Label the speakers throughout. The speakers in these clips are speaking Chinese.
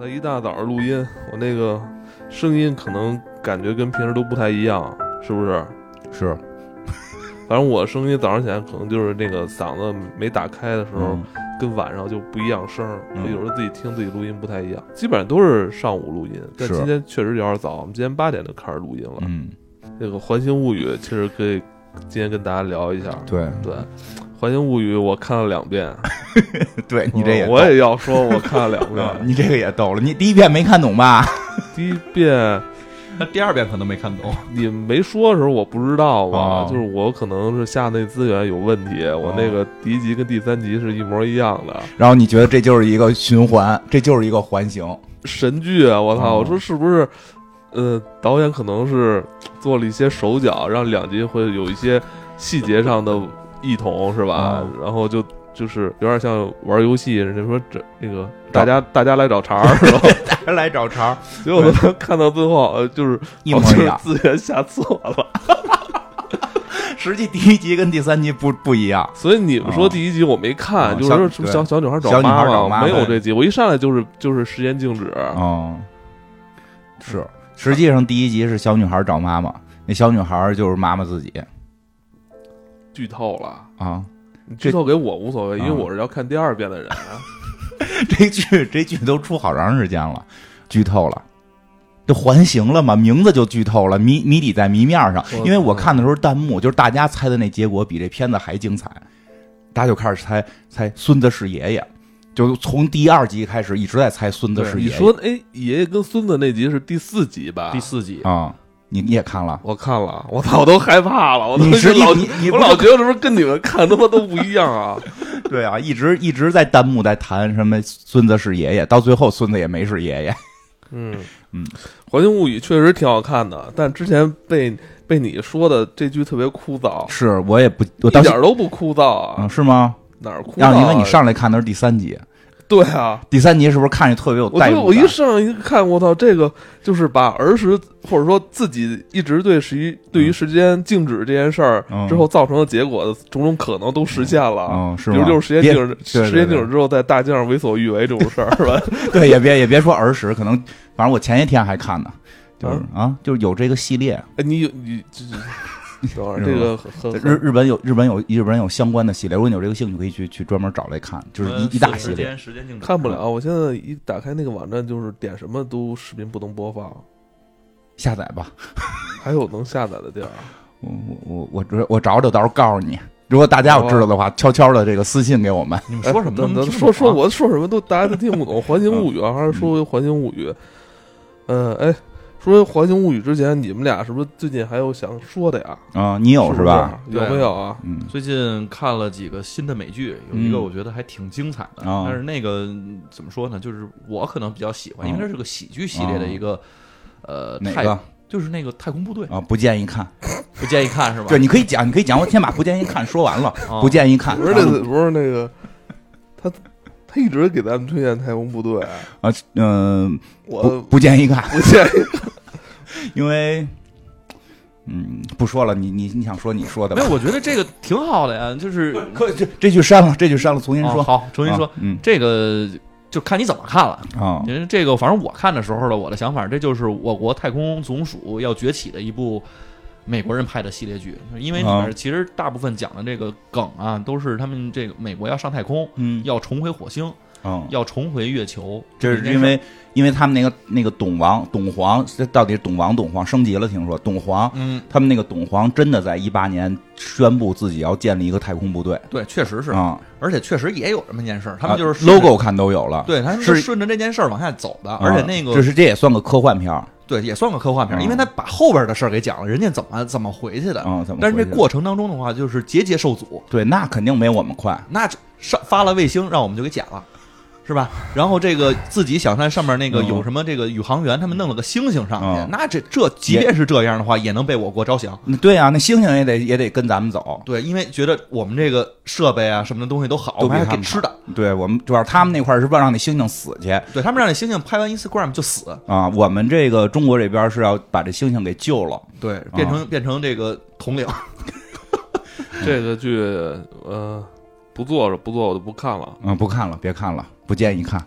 Speaker 1: 在一大早上录音，我那个声音可能感觉跟平时都不太一样，是不是？
Speaker 2: 是，
Speaker 1: 反正我声音早上起来可能就是那个嗓子没打开的时候，
Speaker 2: 嗯
Speaker 1: 跟晚上就不一样声儿，
Speaker 2: 嗯
Speaker 1: 所以有时候自己听自己录音不太一样。基本上都是上午录音，但
Speaker 2: 是
Speaker 1: 今天确实有点早，我们今天八点就开始录音了。
Speaker 2: 嗯，
Speaker 1: 那个《环形物语》其实可以今天跟大家聊一下。
Speaker 2: 对
Speaker 1: 对，《环形物语》我看了两遍，
Speaker 2: 对你这也
Speaker 1: 嗯我也要说，我看了两
Speaker 2: 逗
Speaker 1: 遍。
Speaker 2: 你这个也逗了，你第一遍没看懂吧？
Speaker 1: 第一遍
Speaker 3: 那第二遍可能没看懂，
Speaker 1: 你没说的时候我不知道吧，
Speaker 2: 哦
Speaker 1: 就是我可能是下那资源有问题，我那个第一集跟第三集是一模一样的
Speaker 2: 然后你觉得这就是一个循环，这就是一个环形，
Speaker 1: 神剧啊！我操，
Speaker 2: 哦
Speaker 1: 我说是不是？呃，导演可能是做了一些手脚，让两集会有一些细节上的异同，是吧？
Speaker 2: 哦
Speaker 1: 然后就就是有点像玩游戏，人家说这那个大家大家来找茬儿，是吧？
Speaker 2: 大家来找茬，
Speaker 1: 结果他看到最后，呃，就是
Speaker 2: 一模一样。
Speaker 1: 资源下错了。
Speaker 2: 实际第一集跟第三集不不一样，
Speaker 1: 所以你们说第一集我没看，
Speaker 2: 哦
Speaker 1: 就是说
Speaker 2: 小对
Speaker 1: 什么小小女孩找妈
Speaker 2: 妈
Speaker 1: 没有这集，我一上来就是就是时间静止，
Speaker 2: 哦，是，实际上第一集是小女孩找妈妈，那小女孩就是妈妈自己
Speaker 1: 剧透了。
Speaker 2: 啊。
Speaker 1: 你剧透给我无所谓，因为
Speaker 2: 啊
Speaker 1: 我是要看第二遍的人啊。
Speaker 2: 这剧这剧都出好长时间了，剧透了。就环形了嘛？名字就剧透了，谜谜底在谜面上。因为我看的时候弹幕就是大家猜的那结果比这片子还精彩，大家就开始猜猜孙子是爷爷，就从第二集开始一直在猜孙子是爷爷。
Speaker 1: 你说，哎，爷爷跟孙子那集是第四集吧？
Speaker 3: 第四集
Speaker 2: 啊、你你也看了？
Speaker 1: 我看了，我操，我都害怕了，我都老
Speaker 2: 你你
Speaker 1: 我老觉得是不是跟你们看他妈都不一样啊？
Speaker 2: 对啊，一直一直在弹幕在谈什么孙子是爷爷，到最后孙子也没是爷爷。
Speaker 1: 嗯
Speaker 2: 嗯，《
Speaker 1: 环形物语》确实挺好看的，但之前被被你说的这句特别枯燥，
Speaker 2: 是我也不，我
Speaker 1: 一点都不枯燥啊，
Speaker 2: 嗯是吗？
Speaker 1: 哪儿枯燥、啊？
Speaker 2: 让因为你上来看的是第三集，
Speaker 1: 对啊，
Speaker 2: 第三集是不是看着特别有代入感？
Speaker 1: 我一上一看，我操，这个就是把儿时或者说自己一直对时对于时间静止这件事儿
Speaker 2: 嗯
Speaker 1: 之后造成的结果的种种可能都实现了。
Speaker 2: 嗯，是吗？
Speaker 1: 比如就是时间静止，时间静止之后在大街上为所欲为这种事儿，是吧？
Speaker 2: 对，也别也别说儿时，可能反正我前些天还看呢，就是啊，就是有这个系列，
Speaker 1: 哎，你有你等会儿这个很
Speaker 2: 日日本有日本有日本有相关的系列，如果你有这个兴趣，可以去去专门找来看，就是一一大系列。
Speaker 3: 时间时间静止
Speaker 1: 看不了。我现在一打开那个网站，就是点什么都视频不能播放，
Speaker 2: 下载吧，
Speaker 1: 还有能下载的地儿。
Speaker 2: 我我我我我找找，到时候告诉你。如果大家有知道的话，悄悄的这个私信给我们。
Speaker 3: 你们说什么
Speaker 1: 哎等等
Speaker 3: 都没听
Speaker 1: 说说我说什么都大家都听不懂，《环形物语》啊，还是说《环形物语》？呃，哎，说《环形物语》之前，你们俩是不是最近还有想说的呀？
Speaker 2: 啊，你有
Speaker 1: 是
Speaker 2: 是吧？
Speaker 1: 是有没有啊？
Speaker 2: 嗯，
Speaker 3: 最近看了几个新的美剧，有一个
Speaker 2: 嗯
Speaker 3: 我觉得还挺精彩的，
Speaker 2: 哦
Speaker 3: 但是那个嗯怎么说呢？就是我可能比较喜欢，因为
Speaker 2: 哦
Speaker 3: 它是个喜剧系列的一个，呃，太
Speaker 2: 哪个
Speaker 3: 就是那个太空部队，
Speaker 2: 啊？不建议看。
Speaker 3: 不建议看是吧？
Speaker 2: 对，你可以讲，你可以讲。我先把不建议看说完了，
Speaker 3: 哦
Speaker 2: 不建议看。
Speaker 1: 不是那个，不是那个，他他一直给咱们推荐太空部队，
Speaker 2: 啊，嗯，
Speaker 1: 我
Speaker 2: 不不建议看，
Speaker 1: 不建议。
Speaker 2: 因为，嗯，不说了。你你你想说你说的吧
Speaker 3: 没有，？我觉得这个挺好的呀，就是
Speaker 2: 可这这句删了，这句删了，重新说。
Speaker 3: 哦好，重新说
Speaker 2: 啊，嗯
Speaker 3: 这个就看你怎么看了。
Speaker 2: 啊
Speaker 3: 因为这个，反正我看的时候呢我的想法，这就是我国太空总署要崛起的一部美国人拍的系列剧，因为里
Speaker 2: 啊。
Speaker 3: 面其实大部分讲的这个梗啊，都是他们这个美国要上太空，
Speaker 2: 嗯。
Speaker 3: 要重回火星，
Speaker 2: 嗯，
Speaker 3: 要重回月球，
Speaker 2: 这是因为因为他们那个那个董王董皇，这到底是董王董皇升级了？听说董皇
Speaker 3: 嗯，
Speaker 2: 他们那个董皇真的在一八年宣布自己要建立一个太空部队。
Speaker 3: 对，确实是，
Speaker 2: 啊，
Speaker 3: 而且确实也有这么件事儿，他们
Speaker 2: 啊
Speaker 3: 就是
Speaker 2: logo 看都有了，
Speaker 3: 对，他们
Speaker 2: 是
Speaker 3: 是顺着这件事儿往下走的，而且那个
Speaker 2: 啊这是这也算个科幻片儿。
Speaker 3: 对也算个科幻片儿，
Speaker 2: 嗯。
Speaker 3: 因为他把后边的事儿给讲了，人家怎么怎么回去的。
Speaker 2: 啊，怎么回事？
Speaker 3: 但是这过程当中的话，就是节节受阻，
Speaker 2: 对，那肯定没我们快。
Speaker 3: 那这上发了卫星，让我们就给剪了，是吧？然后这个自己想在上面那个
Speaker 2: 嗯
Speaker 3: 有什么这个宇航员，他们弄了个星星上去
Speaker 2: 嗯，
Speaker 3: 那这这即便是这样的话，也能被我国招降。
Speaker 2: 嗯对啊，那星星也得也得跟咱们走。
Speaker 3: 对，因为觉得我们这个设备啊什么的东西都好，我们还
Speaker 2: 都比他们
Speaker 3: 给吃的。
Speaker 2: 对我们主要他们那块儿是让那星星死去
Speaker 3: 对他们让那星星拍完 Instagram 就死，
Speaker 2: 啊，我们这个中国这边是要把这星星给救了。
Speaker 3: 对，变成变成这个统领。
Speaker 1: 这个剧，呃，不做了不做我就不看了。
Speaker 2: 嗯，不看了，别看了，不建议看。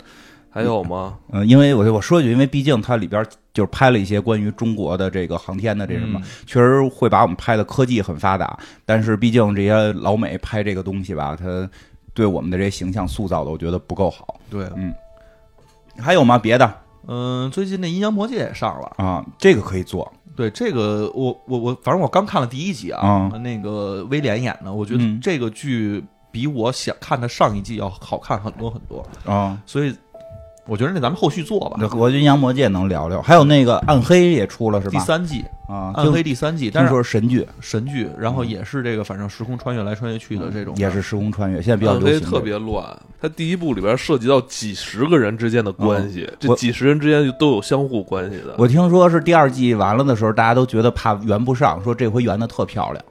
Speaker 1: 还有吗？
Speaker 2: 嗯，因为我我说一句，因为毕竟它里边就是拍了一些关于中国的这个航天的这什么，
Speaker 3: 嗯
Speaker 2: 确实会把我们拍的科技很发达，但是毕竟这些老美拍这个东西吧，它对我们的这些形象塑造的，我觉得不够好。
Speaker 3: 对，嗯
Speaker 2: 还有吗？别的
Speaker 3: 嗯，最近那《阴阳魔界》也上了。
Speaker 2: 啊，这个可以做。
Speaker 3: 对这个，我我我，反正我刚看了第一集啊，那个威廉演的，我觉得
Speaker 2: 嗯
Speaker 3: 这个剧比我想看的上一季要好看很多很多，
Speaker 2: 啊，
Speaker 3: 所以我觉得那咱们后续做吧。
Speaker 2: 那我觉得阴阳魔界能聊聊，还有那个暗黑也出了是吧？
Speaker 3: 第三季
Speaker 2: 啊，
Speaker 3: 暗黑第三季，但
Speaker 2: 听
Speaker 3: 是
Speaker 2: 说是神剧，
Speaker 3: 神剧，然后也是这个反正时空穿越来穿越去的这种的，
Speaker 2: 也是时空穿越，现在比较
Speaker 1: 暗黑
Speaker 2: 流行。
Speaker 1: 特别乱，它第一部里边涉及到几十个人之间的关系，这几十人之间都有相互关系的。
Speaker 2: 我听说是第二季完了的时候，大家都觉得怕圆不上，说这回圆的特漂亮。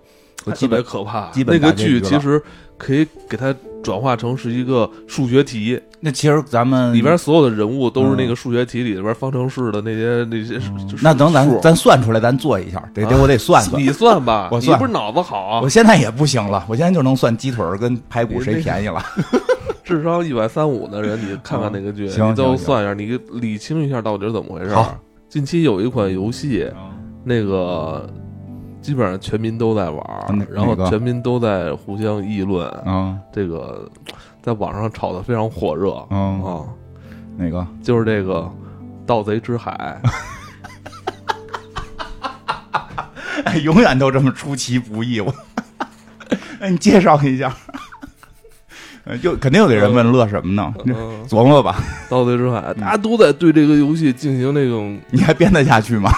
Speaker 2: 我
Speaker 1: 特别可怕，
Speaker 2: 基本
Speaker 1: 那个剧其实可以给它转化成是一个数学题，
Speaker 2: 那其实咱们
Speaker 1: 里边所有的人物都是那个数学题里边方程式的那些那些。
Speaker 2: 那等咱咱算出来，咱做一下，得得
Speaker 1: 啊
Speaker 2: 我得算算。
Speaker 1: 你算吧，
Speaker 2: 我算
Speaker 1: 你不是脑子好啊
Speaker 2: 我，现在也不行了，我现在就能算鸡腿儿跟排骨谁便宜了。
Speaker 1: 智商一百三五的人，你看看那个剧，
Speaker 2: 行
Speaker 1: 你最后算一下，你理清一下到底是怎么回事
Speaker 2: 好。
Speaker 1: 近期有一款游戏，那个基本上全民都在玩然后全民都在互相议论，
Speaker 2: 嗯
Speaker 1: 这个在网上炒得非常火热
Speaker 2: 嗯，
Speaker 1: 啊，
Speaker 2: 哪个？
Speaker 1: 就是这个《盗贼之海》。
Speaker 2: 哎，永远都这么出其不意。我，哎，你介绍一下。呃就肯定有的人问乐什么呢？
Speaker 1: 嗯，
Speaker 2: 琢磨吧，《
Speaker 1: 盗贼之海》，大家都在对这个游戏进行那种
Speaker 2: 你还编得下去吗？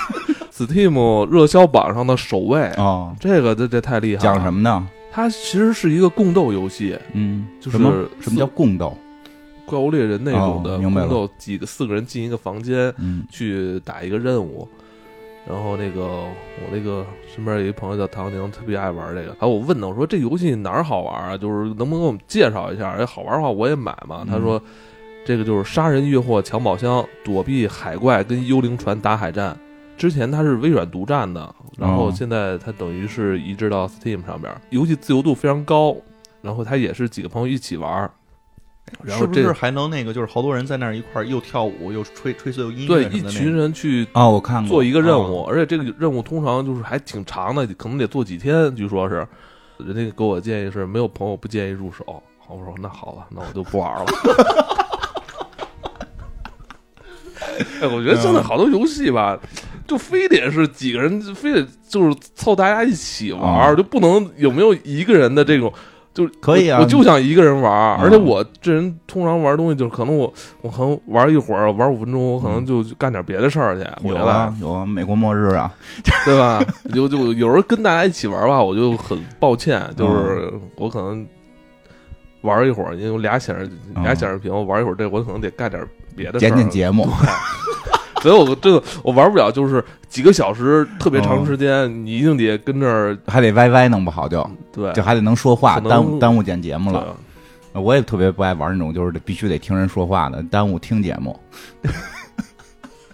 Speaker 1: Steam 热销榜上的首位。
Speaker 2: 哦，
Speaker 1: 这个这这太厉害了！
Speaker 2: 讲什么呢？
Speaker 1: 它其实是一个共斗游戏，
Speaker 2: 嗯，
Speaker 1: 就是
Speaker 2: 什么叫共斗？
Speaker 1: 怪物猎人那种的共斗，几个四个人进一个房间
Speaker 2: 嗯
Speaker 1: 去打一个任务。然后那个我那个身边有一朋友叫唐宁，特别爱玩这个。然后我问他，我说这游戏哪儿好玩啊？就是能不能给我们介绍一下？哎，好玩的话我也买嘛。
Speaker 2: 嗯
Speaker 1: 他说这个就是杀人越货抢宝箱，躲避海怪跟幽灵船打海战。之前它是微软独占的，然后
Speaker 2: 哦
Speaker 1: 现在它等于是移植到 Steam 上边，游戏自由度非常高。然后它也是几个朋友一起玩，然后这
Speaker 3: 是不是还能那个就是好多人在那儿一块儿又跳舞又吹吹奏音乐那
Speaker 1: 一群人去
Speaker 2: 哦，我看过
Speaker 1: 做一个任务，而且这个任务通常就是还挺长的，可能得做几天。据说是，人家给我建议是没有朋友不建议入手。好，我说那好了，那我就不玩了。哎，我觉得现在好多游戏吧，就非得是几个人，非得就是凑大家一起玩儿，
Speaker 2: 啊
Speaker 1: 就不能有没有一个人的这种。就
Speaker 2: 可以啊
Speaker 1: 我，我就想一个人玩儿，
Speaker 2: 啊
Speaker 1: 而且我这人通常玩东西，就是可能我我可能玩一会儿，玩五分钟，我可能就干点别的事儿去，
Speaker 2: 有啊，有啊，美国末日啊，
Speaker 1: 对吧？就就有时候跟大家一起玩吧，我就很抱歉，就是我可能玩一会儿，因为有俩显示
Speaker 2: 嗯
Speaker 1: 俩显示屏，我玩一会儿这，我可能得干点别的事
Speaker 2: 剪
Speaker 1: 儿，
Speaker 2: 剪节目，
Speaker 1: 所以我这个我玩不了，就是几个小时特别长时间，你一定得跟这儿
Speaker 2: 还得歪歪弄不好就
Speaker 1: 对
Speaker 2: 就还得能说话，耽误耽误剪节目了。我也特别不爱玩那种就是必须得听人说话的，耽误听节目。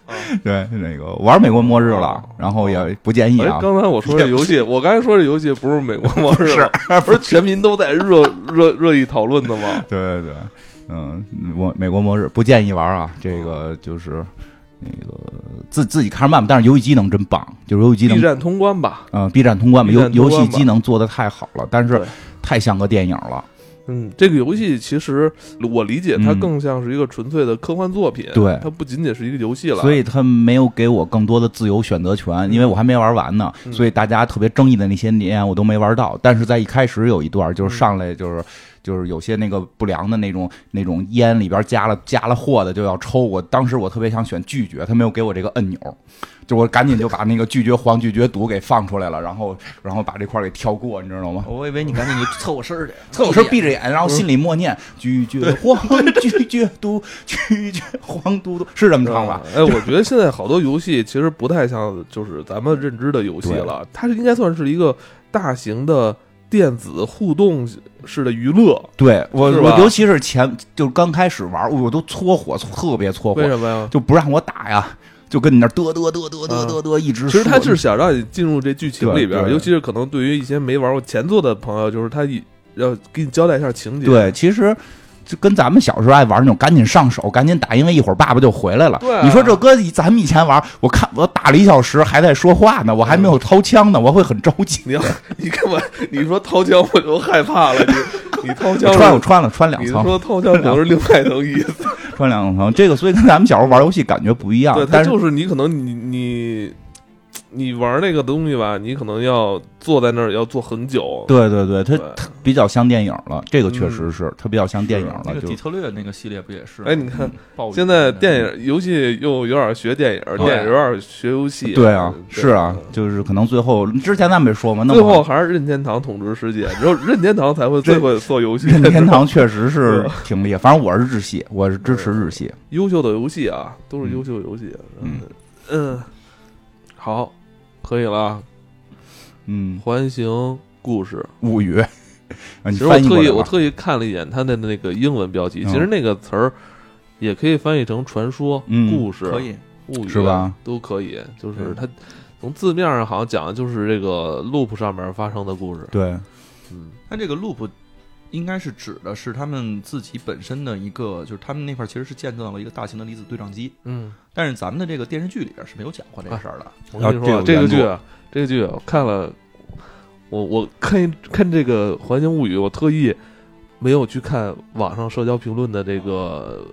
Speaker 1: 啊
Speaker 2: 对，那个玩美国末日了
Speaker 1: 哦，
Speaker 2: 然后也不建议
Speaker 1: 哎
Speaker 2: 啊，。
Speaker 1: 刚才我说这游戏，我刚才说这游戏不是美国末日吗，不是全民都在热热热议讨论的吗？
Speaker 2: 对对对，嗯，我美国末日不建议玩啊，这个就是那个自自己看着办吧，但是游戏机能真棒，就是游戏机能 B，
Speaker 1: 站通关吧，
Speaker 2: 嗯，B 站通关吧，游游戏机能做的太好了，但是太像个电影了。
Speaker 1: 嗯，这个游戏其实我理解它
Speaker 2: 嗯
Speaker 1: 更像是一个纯粹的科幻作品，
Speaker 2: 对
Speaker 1: 它不仅仅是一个游戏了。
Speaker 2: 所以它没有给我更多的自由选择权，因为我还没玩完呢，
Speaker 1: 嗯
Speaker 2: 所以大家特别争议的那些年我都没玩到。但是在一开始有一段，就是上来就是。就是有些那个不良的那种那种烟里边加了加了货的就要抽，我当时我特别想选拒绝，他没有给我这个按钮，就我赶紧就把那个拒绝黄拒绝毒给放出来了，然后 然后把这块儿给跳过，你知道吗？
Speaker 3: 我以为你赶紧就凑合身儿去，
Speaker 2: 我身闭着眼，然后心里默念拒绝黄拒绝毒拒绝黄嘟嘟，是这么唱吧？
Speaker 1: 哎，我觉得现在好多游戏其实不太像就是咱们认知的游戏了，它是应该算是一个大型的电子互动式的娱乐。
Speaker 2: 对我，我尤其是前就是刚开始玩，我都搓火，特别搓火
Speaker 1: 为，什么呀？
Speaker 2: 就不让我打呀，就跟你那儿嘚嘚嘚嘚嘚嘚嘚一直。
Speaker 1: 其实他就是想让你进入这剧情里边尤其是可能对于一些没玩过前作的朋友，就是他一要给你交代一下情节。
Speaker 2: 对，其实就跟咱们小时候爱玩那种赶紧上手、赶紧打，因为一会儿爸爸就回来了。
Speaker 1: 对啊
Speaker 2: 你说这搁咱们以前玩，我看我打了一小时还在说话呢，我还没有掏枪呢，我会很着急。
Speaker 1: 你要你根本你说掏枪我就害怕了，你你掏枪
Speaker 2: 穿我穿了穿两层，
Speaker 1: 你说掏枪可能是另外一层意思，
Speaker 2: 穿两层，这个所以跟咱们小时候玩游戏感觉不一样
Speaker 1: 对，。它
Speaker 2: 但
Speaker 1: 就是你可能你你你玩那个东西吧，你可能要坐在那儿要坐很久，
Speaker 2: 对对对，它它比较像电影了，这个确实是它比较像电影了，就
Speaker 3: 那个底特律那个系列不也是？
Speaker 1: 哎你看现在电影游戏又有点学电影，
Speaker 3: 对。
Speaker 1: 电影有点学游戏，
Speaker 2: 对啊，
Speaker 1: 对。
Speaker 2: 是啊，就是可能最后之前咱们也说嘛，那
Speaker 1: 最后还是任天堂统治世界，只有任天堂才会最会做游戏。
Speaker 2: 任天堂确实是 挺厉害，反正我是日系，我是支持日系。
Speaker 1: 优秀的游戏啊，都是优秀游戏。
Speaker 2: 嗯。
Speaker 1: 嗯，好，可以了。
Speaker 2: 嗯，
Speaker 1: 环形故事，
Speaker 2: 物语，啊你
Speaker 1: 其实我特意我特意看了一眼它的那个英文标题，
Speaker 2: 嗯。
Speaker 1: 其实那个词儿也可以翻译成传说、
Speaker 2: 嗯。
Speaker 1: 故事、
Speaker 3: 可以，
Speaker 1: 物语
Speaker 2: 是吧？
Speaker 1: 都可以，就是
Speaker 3: 对。
Speaker 1: 它从字面上好像讲的就是这个 loop 上面发生的故事。
Speaker 2: 对，
Speaker 1: 嗯，
Speaker 3: 它这个 loop 应该是指的是他们自己本身的一个，就是他们那块儿其实是建造了一个大型的离子对撞机，
Speaker 1: 嗯，
Speaker 3: 但是咱们的这个电视剧里边是没有讲过这个事儿的。
Speaker 1: 我跟你说
Speaker 2: 这
Speaker 1: 个剧啊，这个剧啊我看了，我我看一看这个《环形物语》，我特意没有去看网上社交评论的这个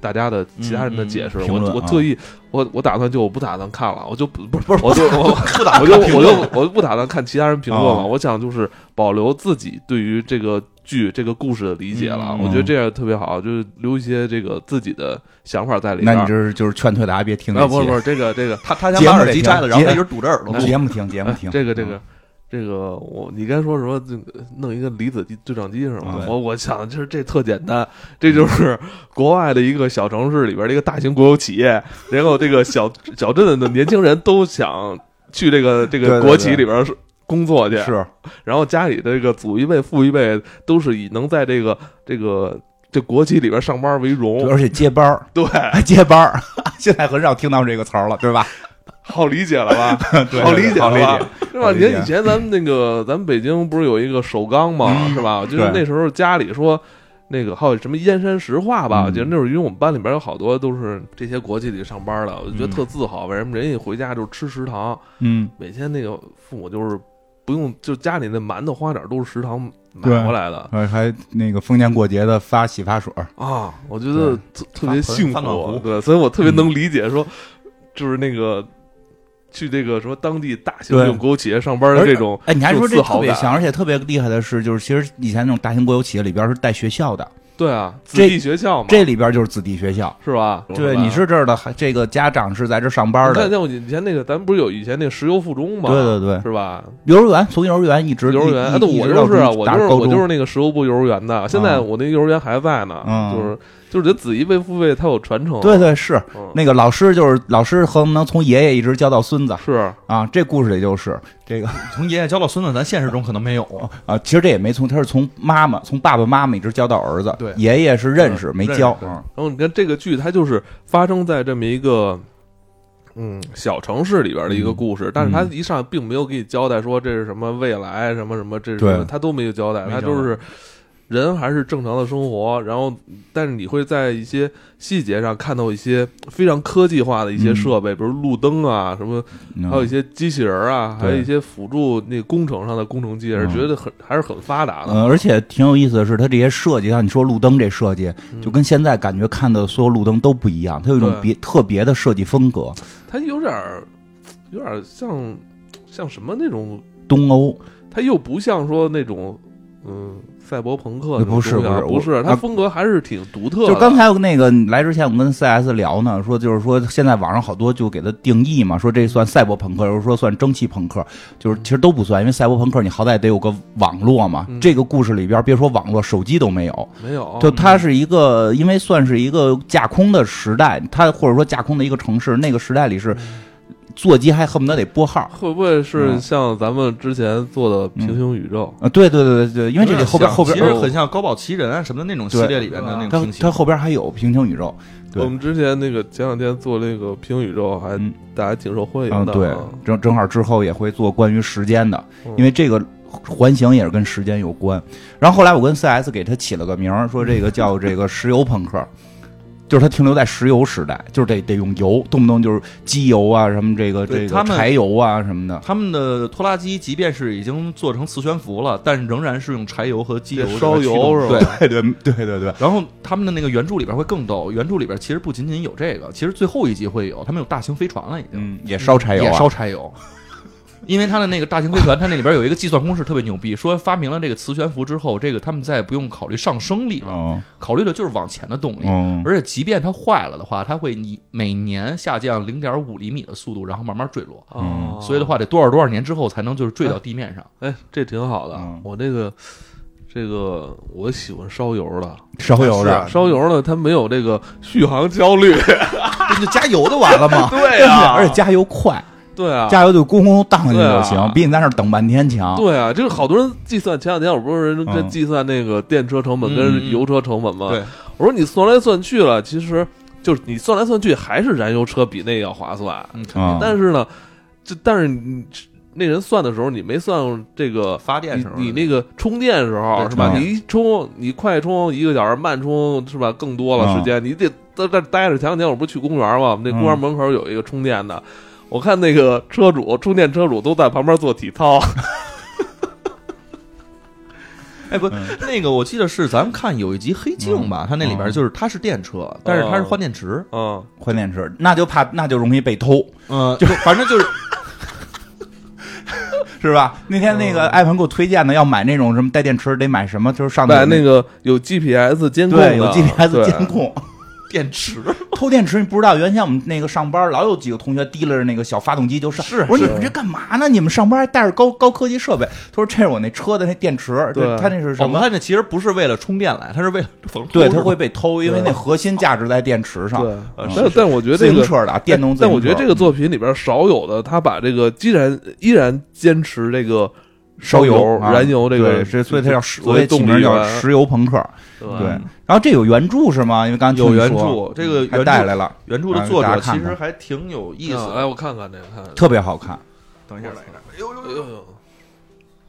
Speaker 1: 大家的其他人的解释，我我特意我我打算就我不打算看了，我就不不是
Speaker 3: 不是
Speaker 1: 我就我
Speaker 3: 不打
Speaker 1: 我就我就我就不打算看其他人评论了，
Speaker 2: 哦
Speaker 1: 我想就是保留自己对于这个剧这个故事的理解了，
Speaker 3: 嗯
Speaker 1: 我觉得这样特别好，就是留一些这个自己的想法在里面。
Speaker 2: 那你这是就是劝退大家别听
Speaker 1: 啊，不是不是这个这个
Speaker 3: 他他想把耳机摘了，然后他一直堵着耳朵录。
Speaker 2: 节目听节目听
Speaker 1: 哎，这个这个这个，我你该说什么？这个弄一个离子对撞机是吗？
Speaker 2: 对
Speaker 1: 我我想就是这特简单，这就是国外的一个小城市里边的一个大型国有企业，然后这个小小镇的年轻人都想去这个这个国企里边工作去，
Speaker 2: 是
Speaker 1: 然后家里的这个祖一辈、父一辈都是以能在这个这个这国企里边上班为荣，
Speaker 2: 而且接班儿
Speaker 1: 对，
Speaker 2: 还 接班儿，现在很少听到这个词儿了，对吧？
Speaker 1: 好理解了吧？
Speaker 2: 对
Speaker 1: 好理解了吧
Speaker 2: 解。
Speaker 1: 是吧？你看以前咱们那个，咱们北京不是有一个首钢嘛，
Speaker 2: 嗯
Speaker 1: 是吧？就是
Speaker 2: 对
Speaker 1: 那时候家里说。那个还有什么燕山石化吧？
Speaker 2: 嗯
Speaker 1: 我觉得那会儿，因为我们班里边有好多都是这些国企里上班的，我就觉得
Speaker 2: 嗯
Speaker 1: 特自豪。为什么人一回家就吃食堂，
Speaker 2: 嗯，
Speaker 1: 每天那个父母就是不用，就家里那馒头花点都是食堂买
Speaker 2: 对
Speaker 1: 回来的。
Speaker 2: 还还那个逢年过节的发洗发水儿，
Speaker 1: 啊。我觉得特特别幸福对，所以我特别能理解说，就是那个去这个什么当地大型
Speaker 2: 对。
Speaker 1: 这种国有企业上班的这种，
Speaker 2: 哎，你还说这特别像，而且特别厉害的是，就是其实以前那种大型国有企业里边是带学校的，
Speaker 1: 对啊，子弟学校嘛，
Speaker 2: 这里边就是子弟学校。
Speaker 1: 是吧？
Speaker 2: 对，你是这儿的，还这个家长是在这上班
Speaker 1: 你看，
Speaker 2: 的，
Speaker 1: 像我以前那个，咱们不是有以前那个石油附中吗？
Speaker 2: 对对对
Speaker 1: 是吧？
Speaker 2: 幼儿园从幼儿园一直
Speaker 1: 幼儿园，那，我就是啊，我就是我就是
Speaker 2: 是
Speaker 1: 那个石油部幼儿园的。现在
Speaker 2: 嗯
Speaker 1: 我那幼儿园还在呢，
Speaker 2: 嗯
Speaker 1: 就是就是觉得子一辈父辈，他有传承。
Speaker 2: 对，对是。
Speaker 1: 嗯，
Speaker 2: 那个老师就是老师，恨不能从爷爷一直教到孙子。
Speaker 1: 是。
Speaker 2: 啊。这故事里就是这个
Speaker 3: 从爷爷教到孙子，咱现实中可能没有。
Speaker 2: 啊，其实这也没从，他是从妈妈从爸爸妈妈一直教到儿子，
Speaker 3: 对。
Speaker 2: 爷爷是认识
Speaker 1: 嗯
Speaker 2: 没教
Speaker 1: 然后你看这个剧，它就是发生在这么一个嗯小城市里边的一个故事，但是他一上并没有给你交代说这是什么未来什么什么，这是什么他都没有交代，
Speaker 3: 没交代。
Speaker 1: 它就是人还是正常的生活，然后但是你会在一些细节上看到一些非常科技化的一些设备，比如路灯啊什么，
Speaker 2: 嗯。
Speaker 1: 还有一些机器人啊，还有一些辅助那工程上的工程机器人，
Speaker 2: 嗯。
Speaker 1: 觉得很还是很发达的。
Speaker 2: 嗯，而且挺有意思的是，它这些设计，像你说路灯这设计，
Speaker 1: 嗯。
Speaker 2: 就跟现在感觉看的所有路灯都不一样，它有一种别特别的设计风格，
Speaker 1: 它有点儿有点儿像像什么那种。
Speaker 2: 东欧。
Speaker 1: 它又不像说那种嗯赛博朋克
Speaker 2: 不是不是
Speaker 1: 不是，它风格还是挺独特的。
Speaker 2: 就刚才那个来之前，我们跟 CS 聊呢，说就是说现在网上好多就给它定义嘛，说这算赛博朋克，又说算蒸汽朋克，就是其实都不算，因为赛博朋克你好歹得有个网络嘛。
Speaker 1: 嗯
Speaker 2: 这个故事里边别说网络，手机都没有，
Speaker 1: 没有，
Speaker 2: 就它是一个，因为算是一个架空的时代，它或者说架空的一个城市，那个时代里是座机还恨不得得拨号。
Speaker 1: 会不会是
Speaker 2: 嗯
Speaker 1: 像咱们之前做的平行宇宙？
Speaker 2: 啊，对对对对对，因为这里后边后边
Speaker 3: 其实很像高保奇人啊什么的那种系列里边的那
Speaker 2: 它
Speaker 3: 种平行
Speaker 2: 它。后边还有平行宇宙，对
Speaker 1: 我们之前那个前两天做那个平行宇宙，还
Speaker 2: 嗯
Speaker 1: 大家挺受欢
Speaker 2: 啊，
Speaker 1: 迎的。
Speaker 2: 对，正正好之后也会做关于时间的，
Speaker 1: 嗯
Speaker 2: 因为这个环形也是跟时间有关。然后后来我跟 CS 给他起了个名儿，说这个叫这个石油朋克。就是它停留在石油时代，就是得得用油，动不动就是机油啊，什么这个这个柴油啊什么的。
Speaker 3: 他们的拖拉机即便是已经做成磁悬浮了，但仍然是用柴油和机油
Speaker 1: 烧油是吧
Speaker 3: 对。
Speaker 2: 对对对对对，
Speaker 3: 然后他们的那个原著里边会更逗，原著里边其实不仅仅有这个，其实最后一集会有，他们有大型飞船了已经，
Speaker 2: 嗯，也烧柴油
Speaker 3: 也
Speaker 2: 啊，
Speaker 3: 烧柴油。因为他的那个大型飞船，它那里边有一个计算公式特别牛逼，说发明了这个磁悬浮之后，这个他们再也不用考虑上升力了，
Speaker 2: 嗯
Speaker 3: 考虑的就是往前的动力。
Speaker 2: 嗯
Speaker 3: 而且即便它坏了的话，它会以每年下降零点五厘米的速度，然后慢慢坠落。
Speaker 1: 哦
Speaker 3: 所以的话，得多少多少年之后才能就是坠到地面上。
Speaker 1: 哎，这挺好的
Speaker 2: 嗯。
Speaker 1: 我这个这个我喜欢烧油的，
Speaker 2: 烧油的
Speaker 1: 烧油的，它没有这个续航焦虑。
Speaker 2: 这就加油就完了嘛。
Speaker 1: 对啊
Speaker 2: 而且加油快，
Speaker 1: 对啊，
Speaker 2: 加油就咣咣荡下去
Speaker 1: 对啊
Speaker 2: 就行，比你在那儿等半天强。
Speaker 1: 对啊，这个好多人计算，前两天我不是在
Speaker 2: 嗯
Speaker 1: 计算那个电车成本跟
Speaker 3: 嗯
Speaker 1: 油车成本吗？
Speaker 3: 对，
Speaker 1: 我说你算来算去了，其实就是你算来算去还是燃油车比那个要划算。但是呢，这但是你那人算的时候，你没算这个
Speaker 3: 发电时候
Speaker 1: 你那个充电时候是吧？你一充，你快充一个小时，慢充是吧？更多了
Speaker 2: 嗯
Speaker 1: 时间，你得在这待着。前两天我不是去公园吗，我们那公园门口有一个充电的，我看那个车主充电车主都在旁边做体操。
Speaker 3: 哎不，那个我记得是咱们看有一集《黑镜》吧，它那里边就是它是电车，但是它是换电池，
Speaker 1: 嗯，
Speaker 2: 换电池，那就怕那就容易被偷，
Speaker 3: 嗯，就反正就是
Speaker 2: 是吧？那天那个艾鹏给我推荐的，要买那种什么带电池得买什么，就是上面
Speaker 1: 买那个有 GPS 监控，
Speaker 2: 对有 GPS 监控。
Speaker 3: 电池。
Speaker 2: 偷电池你不知道，原先我们那个上班老有几个同学提拉着那个小发动机就上。
Speaker 3: 是
Speaker 2: 我说你们这干嘛呢？你们上班还带着高高科技设备？他说这是我那车的那电池，
Speaker 1: 对
Speaker 2: 他那是
Speaker 3: 我
Speaker 2: 什么？
Speaker 3: 们看这其实不是为了充电来，他是为了
Speaker 2: 对，他会被偷，因为那核心价值在电池上。
Speaker 1: 对。
Speaker 3: 呃
Speaker 1: 但但我觉得
Speaker 2: 自
Speaker 1: 这个
Speaker 2: 行车的啊电动自行车，
Speaker 1: 但我觉得这个作品里边少有的，他把这个依然依然坚持这个
Speaker 2: 烧
Speaker 1: 油、
Speaker 2: 啊
Speaker 1: 燃油这个，
Speaker 2: 对，这所以它叫石
Speaker 1: 作为
Speaker 2: 起名叫
Speaker 1: 动力源
Speaker 2: 石油朋克。
Speaker 1: 对
Speaker 2: 对，然后这有原著是吗？因为刚才听
Speaker 3: 有原著，这个
Speaker 2: 还
Speaker 3: 原
Speaker 2: 带来了，
Speaker 3: 原著的作者其实还挺有意思
Speaker 1: 嗯来。我看看这个，
Speaker 2: 特别好看。
Speaker 3: 等一下，等一下，
Speaker 1: 哎呦呦呦，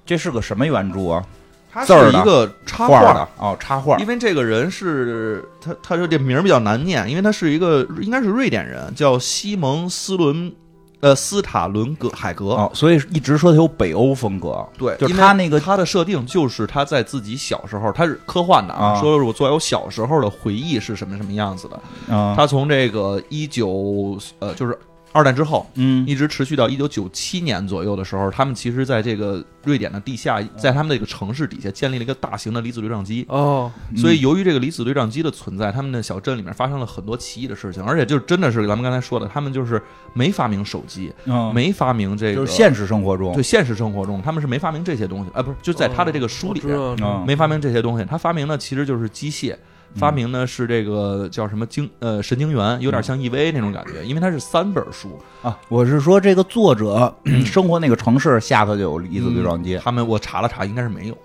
Speaker 2: 这是个什么原著啊？
Speaker 3: 它
Speaker 2: 字儿的
Speaker 3: 是一个插
Speaker 2: 画
Speaker 3: 画
Speaker 2: 的哦，插画
Speaker 3: 因。为这个人是他，他说这名儿比较难念，因为他是一个应该是瑞典人，叫西蒙斯伦，呃，斯塔伦格海格。
Speaker 2: 哦，所以一直说他有北欧风格。
Speaker 3: 对，
Speaker 2: 就是
Speaker 3: 因为
Speaker 2: 他那个
Speaker 3: 他的设定就是他在自己小时候，他是科幻的
Speaker 2: 啊
Speaker 3: 说我作为我小时候的回忆是什么什么样子的。
Speaker 2: 啊，
Speaker 3: 他从这个一九呃，就是二战之后，
Speaker 2: 嗯。
Speaker 3: 一直持续到一九九七年左右的时候，他们其实在这个瑞典的地下，在他们那个城市底下建立了一个大型的离子对撞机。
Speaker 1: 哦，
Speaker 3: 所以，由于这个离子对撞机的存在，他们的小镇里面发生了很多奇异的事情，而且就真的是咱们刚才说的，他们就是没发明手机，
Speaker 2: 嗯，
Speaker 3: 没发明这个，
Speaker 2: 就是现实生活中。
Speaker 3: 对现实生活中，他们是没发明这些东西，啊，不是，就在他的这个书里边、
Speaker 1: 哦我知道
Speaker 2: 嗯
Speaker 3: 没发明这些东西，他发明的其实就是机械。发明的是这个叫什么经呃神经元，有点像 EVA 那种感觉，因为它是三本书，
Speaker 2: 啊，我是说这个作者 生活那个城市下头就有离子对撞机，
Speaker 3: 他们我查了查，应该是没有，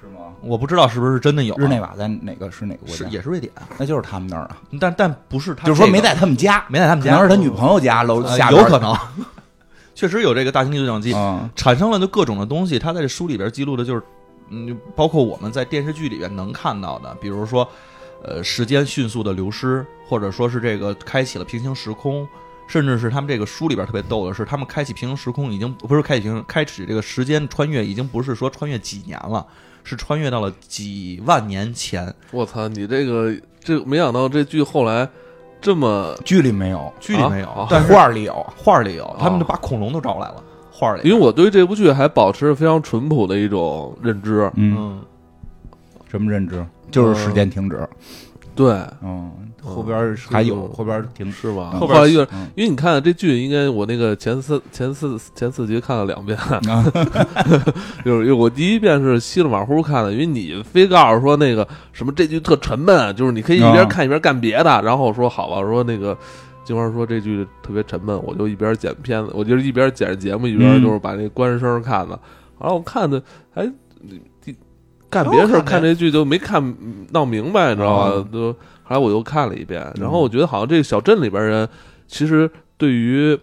Speaker 2: 是吗？
Speaker 3: 我不知道是不是真的有啊、
Speaker 2: 日内瓦在哪个是哪个国
Speaker 3: 是？也是瑞典，
Speaker 2: 那就是他们那儿啊，
Speaker 3: 但但不是他、
Speaker 2: 就是说没在他们家，
Speaker 3: 没在他们家，
Speaker 2: 可能是他女朋友家楼
Speaker 3: 呃
Speaker 2: 下边
Speaker 3: 有可能，确实有这个大型对撞机，
Speaker 2: 嗯
Speaker 3: 产生了就各种的东西。他在这书里边记录的就是，嗯，包括我们在电视剧里边能看到的，比如说，呃，时间迅速的流失，或者说是这个开启了平行时空，甚至是他们这个书里边特别逗的是，他们开启平行时空已经不是开启平行开启这个时间穿越，已经不是说穿越几年了，是穿越到了几万年前。
Speaker 1: 我操，你这个这没想到这剧后来这么，
Speaker 2: 剧里没有，
Speaker 3: 剧里没有，
Speaker 1: 啊
Speaker 3: 但
Speaker 2: 画里有，
Speaker 3: 画里有，他们就把恐龙都招来了，画里。
Speaker 1: 因为我对这部剧还保持着非常淳朴的一种认知。
Speaker 2: 嗯，
Speaker 3: 嗯，
Speaker 2: 什么认知？就是时间停止，
Speaker 1: 对，
Speaker 2: 嗯，后边还有后边停
Speaker 1: 是吧？
Speaker 2: 嗯
Speaker 1: 后边因为
Speaker 2: 嗯
Speaker 1: 因为你看这剧，应该我那个前四前四前四集看了两遍，
Speaker 2: 啊，
Speaker 1: 就是我第一遍是稀里马虎看的，因为你非告诉说那个什么这剧特沉闷，就是你可以一边
Speaker 2: 啊
Speaker 1: 看一边干别的。然后我说好吧，我说那个金花说这剧特别沉闷，我就一边剪片子，我就一边剪着节目一边
Speaker 2: 嗯
Speaker 1: 就是把那关声看的。然后我看的还第干别的事儿看这剧就没看闹明白，你知道吧？
Speaker 2: 哦？
Speaker 1: 都后来我又看了一遍，然后
Speaker 2: 嗯。
Speaker 1: 我觉得好像这个小镇里边人其实对于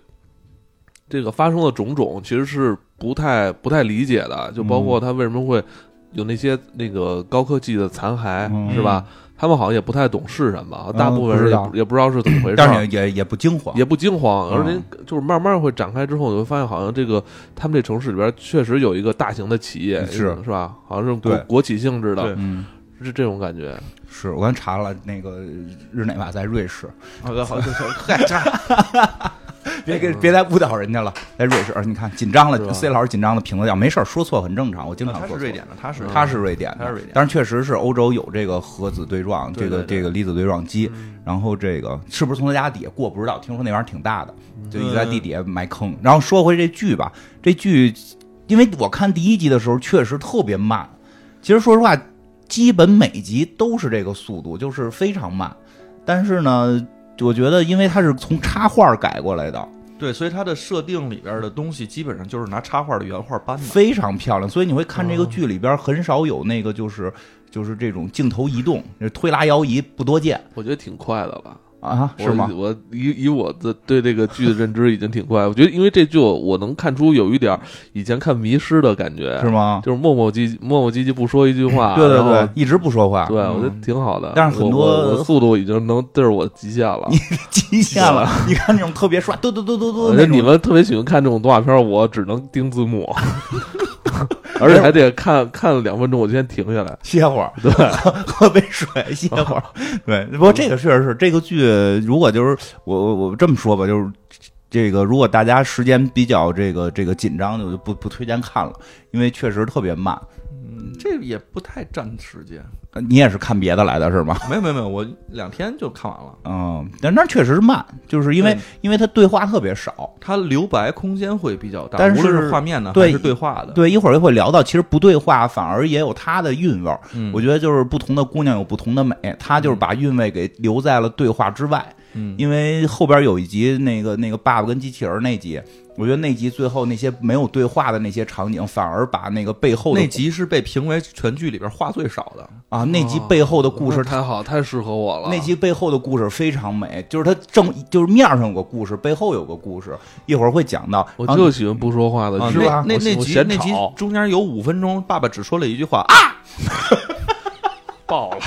Speaker 1: 这个发生的种种，其实是不太不太理解的，就包括他为什么会有那些那个高科技的残骸，
Speaker 2: 嗯。
Speaker 1: 是吧？他们好像也不太懂是什么，大部分人也
Speaker 2: 不知道。
Speaker 1: 不也不知道是怎么回事
Speaker 2: 但是也也也不惊慌，
Speaker 1: 也不惊慌，而且
Speaker 2: 嗯
Speaker 1: 就是慢慢会展开之后，你会发现好像这个他们这城市里边确实有一个大型的企业，
Speaker 2: 是。
Speaker 1: 是吧？好像是国国企性质的，
Speaker 2: 嗯。
Speaker 1: 是这种感觉。
Speaker 2: 是我刚查了，那个日内瓦在瑞士，
Speaker 3: 好的好的，嗨，这
Speaker 2: 别给别再误导人家了，在瑞士，你看紧张了，C 老师紧张的评论叫没事儿，说错很正常，我经常说错
Speaker 3: 他是瑞典的，他是
Speaker 2: 他是瑞典的，
Speaker 3: 他是瑞典
Speaker 2: 但是确实是欧洲有这个核子对撞，这个这个离子对撞机，然后这个是不是从他家底下过不知道，听说那玩意儿挺大的，就一直在地底下埋坑。然后说回这剧吧，这剧因为我看第一集的时候确实特别慢，其实说实话，基本每集都是这个速度，就是非常慢。但是呢，我觉得因为它是从插画改过来的，
Speaker 3: 对，所以它的设定里边的东西基本上就是拿插画的原画搬的。
Speaker 2: 非常漂亮，所以你会看这个剧里边很少有那个就是就是这种镜头移动，推拉摇移不多见。
Speaker 1: 我觉得挺快的了，
Speaker 2: 啊，是吗？
Speaker 1: 我我以以我的对这个剧的认知已经挺快。我觉得因为这剧我我能看出有一点以前看《迷失》的感觉，
Speaker 2: 是吗？
Speaker 1: 就是磨磨唧磨磨唧唧不说一句话，
Speaker 2: 对对对，一直不说话，
Speaker 1: 对，我觉得挺好的。
Speaker 2: 但是很多
Speaker 1: 速度已经能这是我极限了。
Speaker 2: 极限了。你看那种特别帅，嘟嘟嘟嘟嘟那
Speaker 1: 你们特别喜欢看这种动画片，我只能盯字幕，而且还得看看了两分钟，我就先停下来。
Speaker 2: 歇会儿，
Speaker 1: 对，
Speaker 2: 喝杯水歇会儿。对，不过这个确实是这个剧，如果就是我我我这么说吧，就是。这个如果大家时间比较这个这个紧张的，我就不不推荐看了，因为确实特别慢。
Speaker 3: 嗯，这也不太占时间。
Speaker 2: 呃你也是看别的来的是吗？
Speaker 3: 没有没有没有，我两天就看完了。
Speaker 2: 嗯，但那确实是慢，就是因为
Speaker 3: 对
Speaker 2: 因为它对话特别少。
Speaker 3: 它留白空间会比较大，
Speaker 2: 但是
Speaker 3: 无论是画面呢，
Speaker 2: 对
Speaker 3: 还是对话的。
Speaker 2: 对，一会儿又会聊到，其实不对话反而也有它的韵味儿。
Speaker 3: 嗯，
Speaker 2: 我觉得就是不同的姑娘有不同的美，她就是把韵味给留在了对话之外。
Speaker 3: 嗯，
Speaker 2: 因为后边有一集那个那个爸爸跟机器人那集，我觉得那集最后那些没有对话的那些场景，反而把那个背后的
Speaker 3: 那集是被评为全剧里边话最少的。
Speaker 2: 啊那集背后的故事
Speaker 1: 那太好，太适合我了。
Speaker 2: 那集背后的故事非常美，就是它正就是面上有个故事，背后有个故事，一会儿会讲到。
Speaker 1: 我就喜欢不说话的，
Speaker 3: 啊，
Speaker 1: 是吧？
Speaker 3: 那那集那集中间有五分钟，爸爸只说了一句话啊
Speaker 1: 爆了。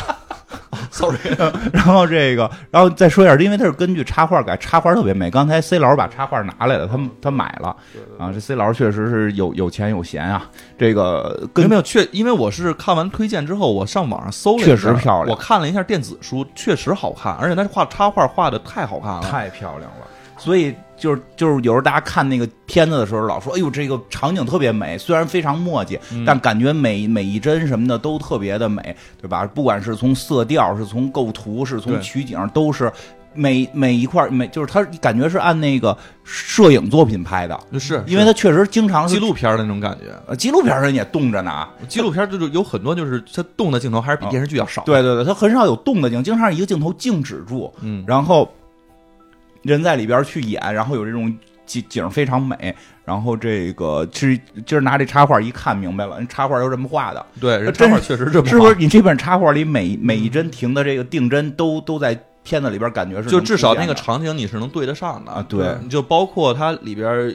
Speaker 3: ，sorry，
Speaker 2: 然后这个，然后再说一下，因为它是根据插画改，插画特别美。刚才 C 老师把插画拿来了，他他买了啊。这 C 老师确实是有有钱有闲啊。这个跟
Speaker 3: 没有没有确，因为我是看完推荐之后，我上网上搜了一下，
Speaker 2: 确实漂亮
Speaker 3: 我看了一下电子书，确实好看，而且他画插画画的太好看了。
Speaker 2: 太漂亮了。所以就是就是有时候大家看那个片子的时候，老说哎呦这个场景特别美，虽然非常墨迹，
Speaker 3: 嗯
Speaker 2: 但感觉每每一帧什么的都特别的美，对吧？不管是从色调，是从构图，是从取景，都是每每一块每就是它感觉是按那个摄影作品拍的，
Speaker 3: 就是
Speaker 2: 因为它确实经常是
Speaker 3: 纪录片的那种感觉。
Speaker 2: 呃纪录片人也动着呢。
Speaker 3: 纪录片就是有很多就是它动的镜头还是比电视剧要少。，
Speaker 2: 对对对，它很少有动的镜，经常是一个镜头静止住，
Speaker 3: 嗯，
Speaker 2: 然后人在里边去演，然后有这种景景非常美，然后这个其实今儿拿这插画一看明白了，人插画都这么画的，
Speaker 3: 对，插画确实这么
Speaker 2: 是不是？
Speaker 3: 画？
Speaker 2: 你这本插画里每每一帧停的这个定帧都都在片子里边感觉是
Speaker 3: 就至少那个场景你是能对得上的
Speaker 2: 啊对。
Speaker 3: 就包括它里边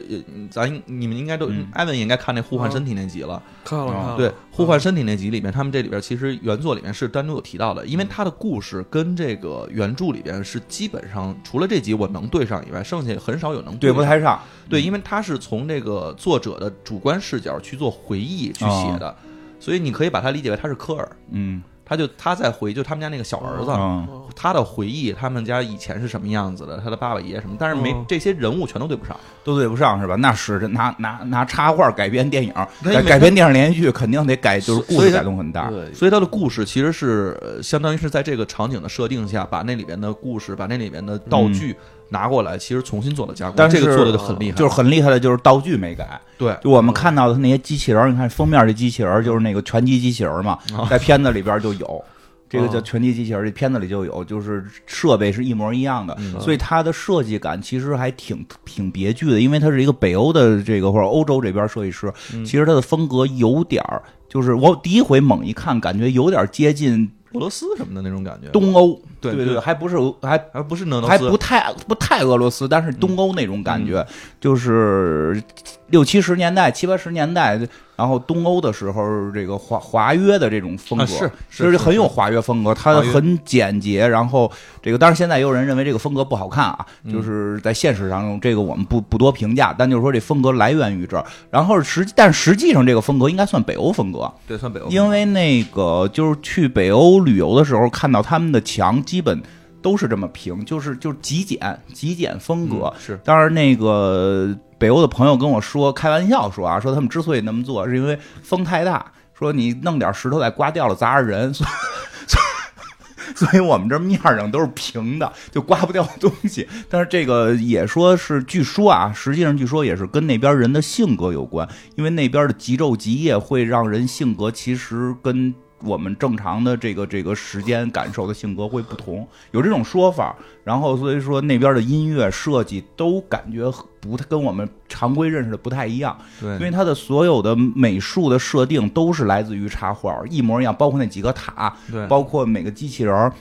Speaker 3: 咱你们应该都
Speaker 2: 嗯。
Speaker 3: 艾文也应该看那互换身体那集了。
Speaker 2: 啊
Speaker 1: 看了看了，
Speaker 3: 对，互换身体那集里面，他们这里边其实原作里面是单独有提到的，因为他的故事跟这个原著里边是基本上除了这集我能对上以外，剩下很少有能
Speaker 2: 对不。太上。
Speaker 3: 对，因为他是从这个作者的主观视角去做回忆去写的，所以你可以把它理解为他是科尔，
Speaker 2: 嗯
Speaker 3: 他就他在回忆，就他们家那个小儿子。
Speaker 2: 嗯，
Speaker 3: 他的回忆，他们家以前是什么样子的，他的爸爸、爷爷什么，但是没、
Speaker 1: 嗯
Speaker 3: 这些人物全都对不上。
Speaker 2: 都对不上是吧？那是拿拿拿插画改编电影，
Speaker 3: 那没
Speaker 2: 改改编电视连续剧，肯定得改，就是故事
Speaker 3: 所以它
Speaker 2: 改动很大。
Speaker 1: 对，
Speaker 3: 所以他的故事其实是呃，相当于是在这个场景的设定下，把那里边的故事，把那里边的道具拿过来，其实重新做了加工。
Speaker 2: 但是
Speaker 3: 这个做的就很厉害，
Speaker 2: 就是很厉害的，就是道具没改。
Speaker 3: 对
Speaker 2: 就我们看到的那些机器人儿，你看封面这机器人儿就是那个拳击机器人儿嘛，在片子里边就有。这个叫
Speaker 1: 哦
Speaker 2: 拳击机器人儿，这片子里就有，就是设备是一模一样的，
Speaker 3: 嗯
Speaker 2: 所以它的设计感其实还挺挺别具的，因为它是一个北欧的这个或者欧洲这边设计师，
Speaker 3: 嗯
Speaker 2: 其实它的风格有点儿，就是我第一回猛一看，感觉有点接近
Speaker 3: 俄罗斯什么的那种感觉。
Speaker 2: 东欧，
Speaker 3: 对
Speaker 2: 对对，还不是俄还
Speaker 3: 还不是俄罗斯，
Speaker 2: 还不太不太俄罗斯，但是东欧那种感觉，就是六七十年代、七八十年代，然后东欧的时候，这个华华约的这种风格，
Speaker 3: 啊是是
Speaker 2: 很有华约风格，它很简洁，然后这个当然现在也有人认为这个风格不好看啊，
Speaker 3: 嗯。
Speaker 2: 就是在现实当中这个我们不不多评价，但就是说这风格来源于这儿，然后实但实际上这个风格应该算北欧风格，
Speaker 3: 对算北欧，
Speaker 2: 因为那个就是去北欧旅游的时候，看到他们的墙基本都是这么平，就是就是极简极简风格。
Speaker 3: 嗯是
Speaker 2: 当然，那个北欧的朋友跟我说，开玩笑说啊，说他们之所以那么做，是因为风太大，说你弄点石头再刮掉了砸着人，所以 所以我们这面儿上都是平的，就刮不掉东西。但是这个也说是，据说啊，实际上据说也是跟那边人的性格有关，因为那边的极昼极夜会让人性格其实跟我们正常的这个这个时间感受的性格会不同，有这种说法。然后所以说那边的音乐设计都感觉不太跟我们常规认识的不太一样。
Speaker 3: 对，
Speaker 2: 因为它的所有的美术的设定都是来自于插画，一模一样，包括那几个塔，
Speaker 3: 对
Speaker 2: 包括每个机器人儿，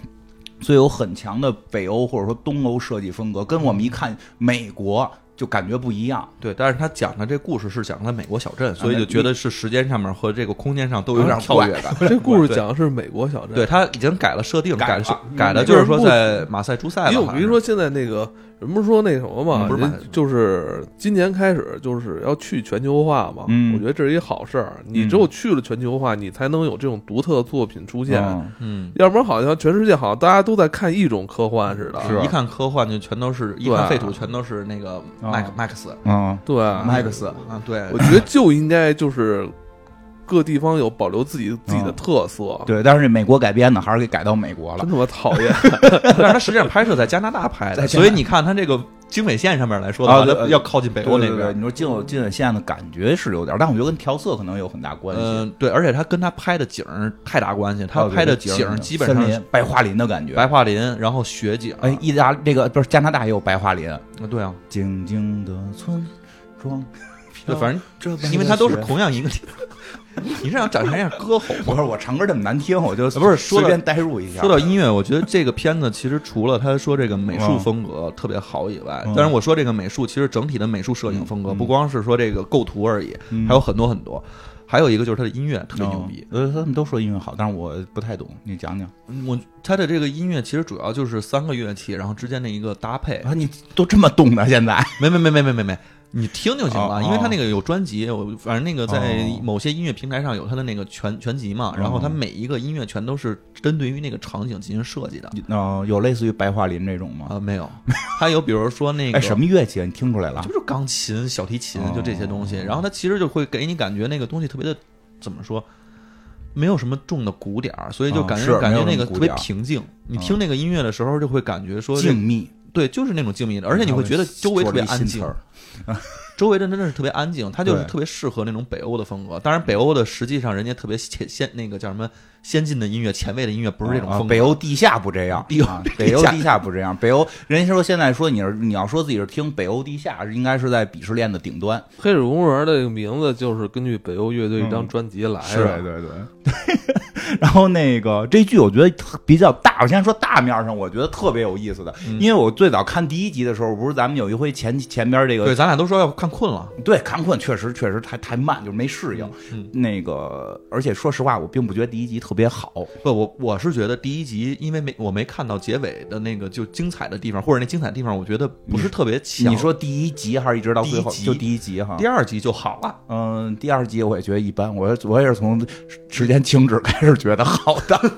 Speaker 2: 所以有很强的北欧或者说东欧设计风格，跟我们一看美国就感觉不一样。
Speaker 3: 对，但是他讲的这故事是讲在美国小镇，所以就觉得是时间上面和这个空间上都有
Speaker 2: 有
Speaker 3: 点跳跃感。
Speaker 1: 这故事讲的是美国小镇。
Speaker 3: 对他已经改了设定，改了
Speaker 2: 改了
Speaker 3: 改了，
Speaker 2: 嗯
Speaker 3: 就是说在马赛诸塞了。
Speaker 1: 比如说现在那个人不是说那什么嘛，
Speaker 3: 嗯不是
Speaker 1: 就是今年开始就是要去全球化嘛，
Speaker 2: 嗯。
Speaker 1: 我觉得这是一好事儿。你只有去了全球化，你才能有这种独特的作品出现。
Speaker 2: 嗯。
Speaker 3: 嗯，
Speaker 1: 要不然好像全世界好像大家都在看一种科幻似的。
Speaker 2: 是
Speaker 3: 一看科幻就全都是，一
Speaker 1: 对
Speaker 3: 看废土全都是那个麦克麦克斯
Speaker 2: 嗯，
Speaker 1: 对，
Speaker 2: 麦克斯，
Speaker 3: 啊，对，
Speaker 1: 我觉得就应该就是各地方有保留自己自己的特色。
Speaker 2: 对，但是这美国改编的还是给改到美国了
Speaker 1: 真。他妈讨厌！
Speaker 3: 但是它实际上拍摄在加拿大拍的，所以你看它这个经纬线上面来说的话，
Speaker 2: 啊
Speaker 3: 它要靠近北欧那
Speaker 2: 对对对
Speaker 3: 边。
Speaker 2: 你说近近纬线的感觉是有点，但我觉得跟调色可能有很大关系。
Speaker 3: 嗯，对，而且它跟它拍的景儿太大关系，他
Speaker 2: 哦对
Speaker 3: 拍的景儿基本上
Speaker 2: 白桦林的感觉。
Speaker 3: 白桦林，然后雪景。
Speaker 2: 哎，意大这个不是加拿大也有白桦林，
Speaker 3: 啊对啊，
Speaker 2: 静静的村庄，
Speaker 3: 对，反正
Speaker 2: 这
Speaker 3: 因为它都是同样一个。你是想展现一下歌喉？
Speaker 2: 不是我唱歌这么难听，我就
Speaker 3: 不是
Speaker 2: 随便代入一下。
Speaker 3: 说到音乐，我觉得这个片子其实除了他说这个美术风格特别好以外，
Speaker 2: 嗯
Speaker 3: 当然我说这个美术，其实整体的美术摄影风格
Speaker 2: 嗯
Speaker 3: 不光是说这个构图而已，
Speaker 2: 嗯
Speaker 3: 还有很多很多。还有一个就是他的音乐特别牛逼，
Speaker 2: 呃，他们都说音乐好，但是我不太懂，你讲讲
Speaker 3: 嗯我他的这个音乐其实主要就是三个乐器，然后之间的一个搭配。
Speaker 2: 啊？你都这么懂的现在？
Speaker 3: 没没没没没没没，你听就行
Speaker 2: 哦
Speaker 3: 了，因为他那个有专辑，我反正那个在
Speaker 2: 哦
Speaker 3: 某些音乐平台上有他的那个全全集嘛，
Speaker 2: 哦
Speaker 3: 然后他每一个音乐全都是针对于那个场景进行设计的。
Speaker 2: 哦，有类似于白桦林这种吗？
Speaker 3: 啊，没有，还有比如说那个
Speaker 2: 哎，什么乐器啊？你听出来了？
Speaker 3: 就是钢琴、小提琴
Speaker 2: 哦，
Speaker 3: 就这些东西。然后它其实就会给你感觉那个东西特别的怎么说，没有什么重的鼓点儿，所以就
Speaker 2: 哦
Speaker 3: 感觉、感觉那个特别平静。你
Speaker 2: 嗯
Speaker 3: 听那个音乐的时候，就会感觉说
Speaker 2: 静谧，
Speaker 3: 对，就是那种静谧的，而且你会觉得周围特别安静 周围的真的是特别安静，它就是特别适合那种北欧的风格。当然，北欧的实际上人家特别先先那个叫什么先进的音乐、前卫的音乐，不是这种风格。
Speaker 2: 啊北欧地下不这样，
Speaker 3: 地
Speaker 2: 啊北欧地下不这样。北欧 人家说现在说你是你要说自己是听北欧地下，应该是在鄙视链的顶端。
Speaker 1: 黑水公园的这个名字就是根据北欧乐队一张专辑来的。
Speaker 2: 对对对。然后那个这剧我觉得特比较大，我先说大面上，我觉得特别有意思的，
Speaker 3: 嗯
Speaker 2: 因为我最早看第一集的时候，不是咱们有一回前前边这个
Speaker 3: 对，咱俩都说要看困了。
Speaker 2: 对，看困确实确实太太慢，就是没适应。
Speaker 3: 嗯
Speaker 2: 那个，而且说实话，我并不觉得第一集特别好。
Speaker 3: 不，我我是觉得第一集，因为没我没看到结尾的那个就精彩的地方，或者那精彩的地方，我觉得不是特别强。
Speaker 2: 你说第一集还是一直到最后？
Speaker 3: 第
Speaker 2: 就第一集哈。
Speaker 3: 第二集就好了。
Speaker 2: 嗯，第二集我也觉得一般，我我也是从时间停止开始觉得好的。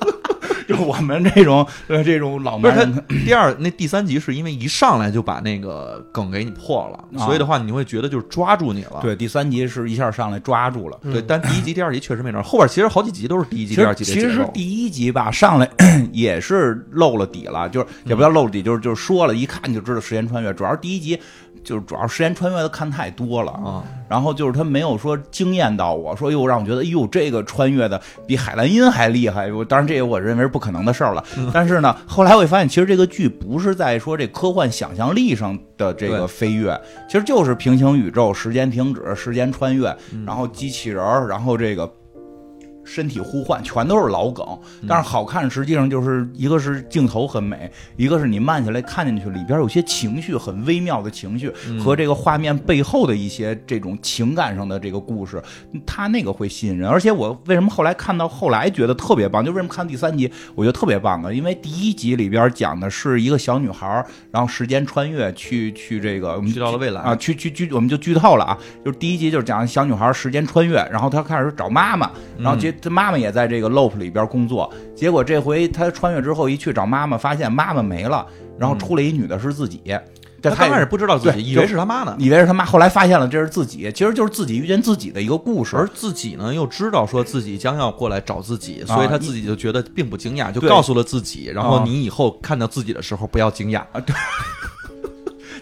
Speaker 2: 就我们这种呃这种老男人，
Speaker 3: 第二那第三集是因为一上来就把那个梗给你破了，
Speaker 2: 啊
Speaker 3: 所以的话你会觉得就是抓住你了。
Speaker 2: 对第三集是一下上来抓住了。
Speaker 3: 对，但第一集、第二集确实没抓，后边其实好几集都是第一集、第二
Speaker 2: 集其实。第一集吧，上来 也是露了底了，就是也不叫露了底，就是就是说了一看就知道时间穿越。主要是第一集就是主要时间穿越的看太多了
Speaker 3: 啊，
Speaker 2: 然后就是他没有说惊艳到我，说又让我觉得哎呦这个穿越的比海兰音还厉害。我当然这个我认为是不可能的事儿了，但是呢，后来我也发现其实这个剧不是在说这科幻想象力上的这个飞跃，其实就是平行宇宙、时间停止、时间穿越，然后机器人儿，然后这个。身体互换，全都是老梗。但是好看，实际上就是一个是镜头很美，一个是你慢下来看进去，里边有些情绪很微妙的情绪和这个画面背后的一些这种情感上的这个故事，它那个会吸引人。而且我为什么后来看到后来觉得特别棒，就为什么看第三集我觉得特别棒啊？因为第一集里边讲的是一个小女孩，然后时间穿越去去这个我们
Speaker 3: 去到了未来
Speaker 2: 啊，去去剧我们就剧透了啊，就是第一集就是讲小女孩时间穿越，然后她开始找妈妈，然后结她妈妈也在这个 loop 里边工作，结果这回他穿越之后一去找妈妈，发现妈妈没了，然后出来一女的是自己，这
Speaker 3: 他刚开始不知道自己，以为是他妈呢，
Speaker 2: 以为是他妈，后来发现了这是自己，其实就是自己遇见自己的一个故事。
Speaker 3: 而。自己呢又知道说自己将要过来找自己，
Speaker 2: 啊
Speaker 3: 所以他自己就觉得并不惊讶，就告诉了自己，然后
Speaker 2: 啊。
Speaker 3: 你以后看到自己的时候不要惊讶。
Speaker 2: 对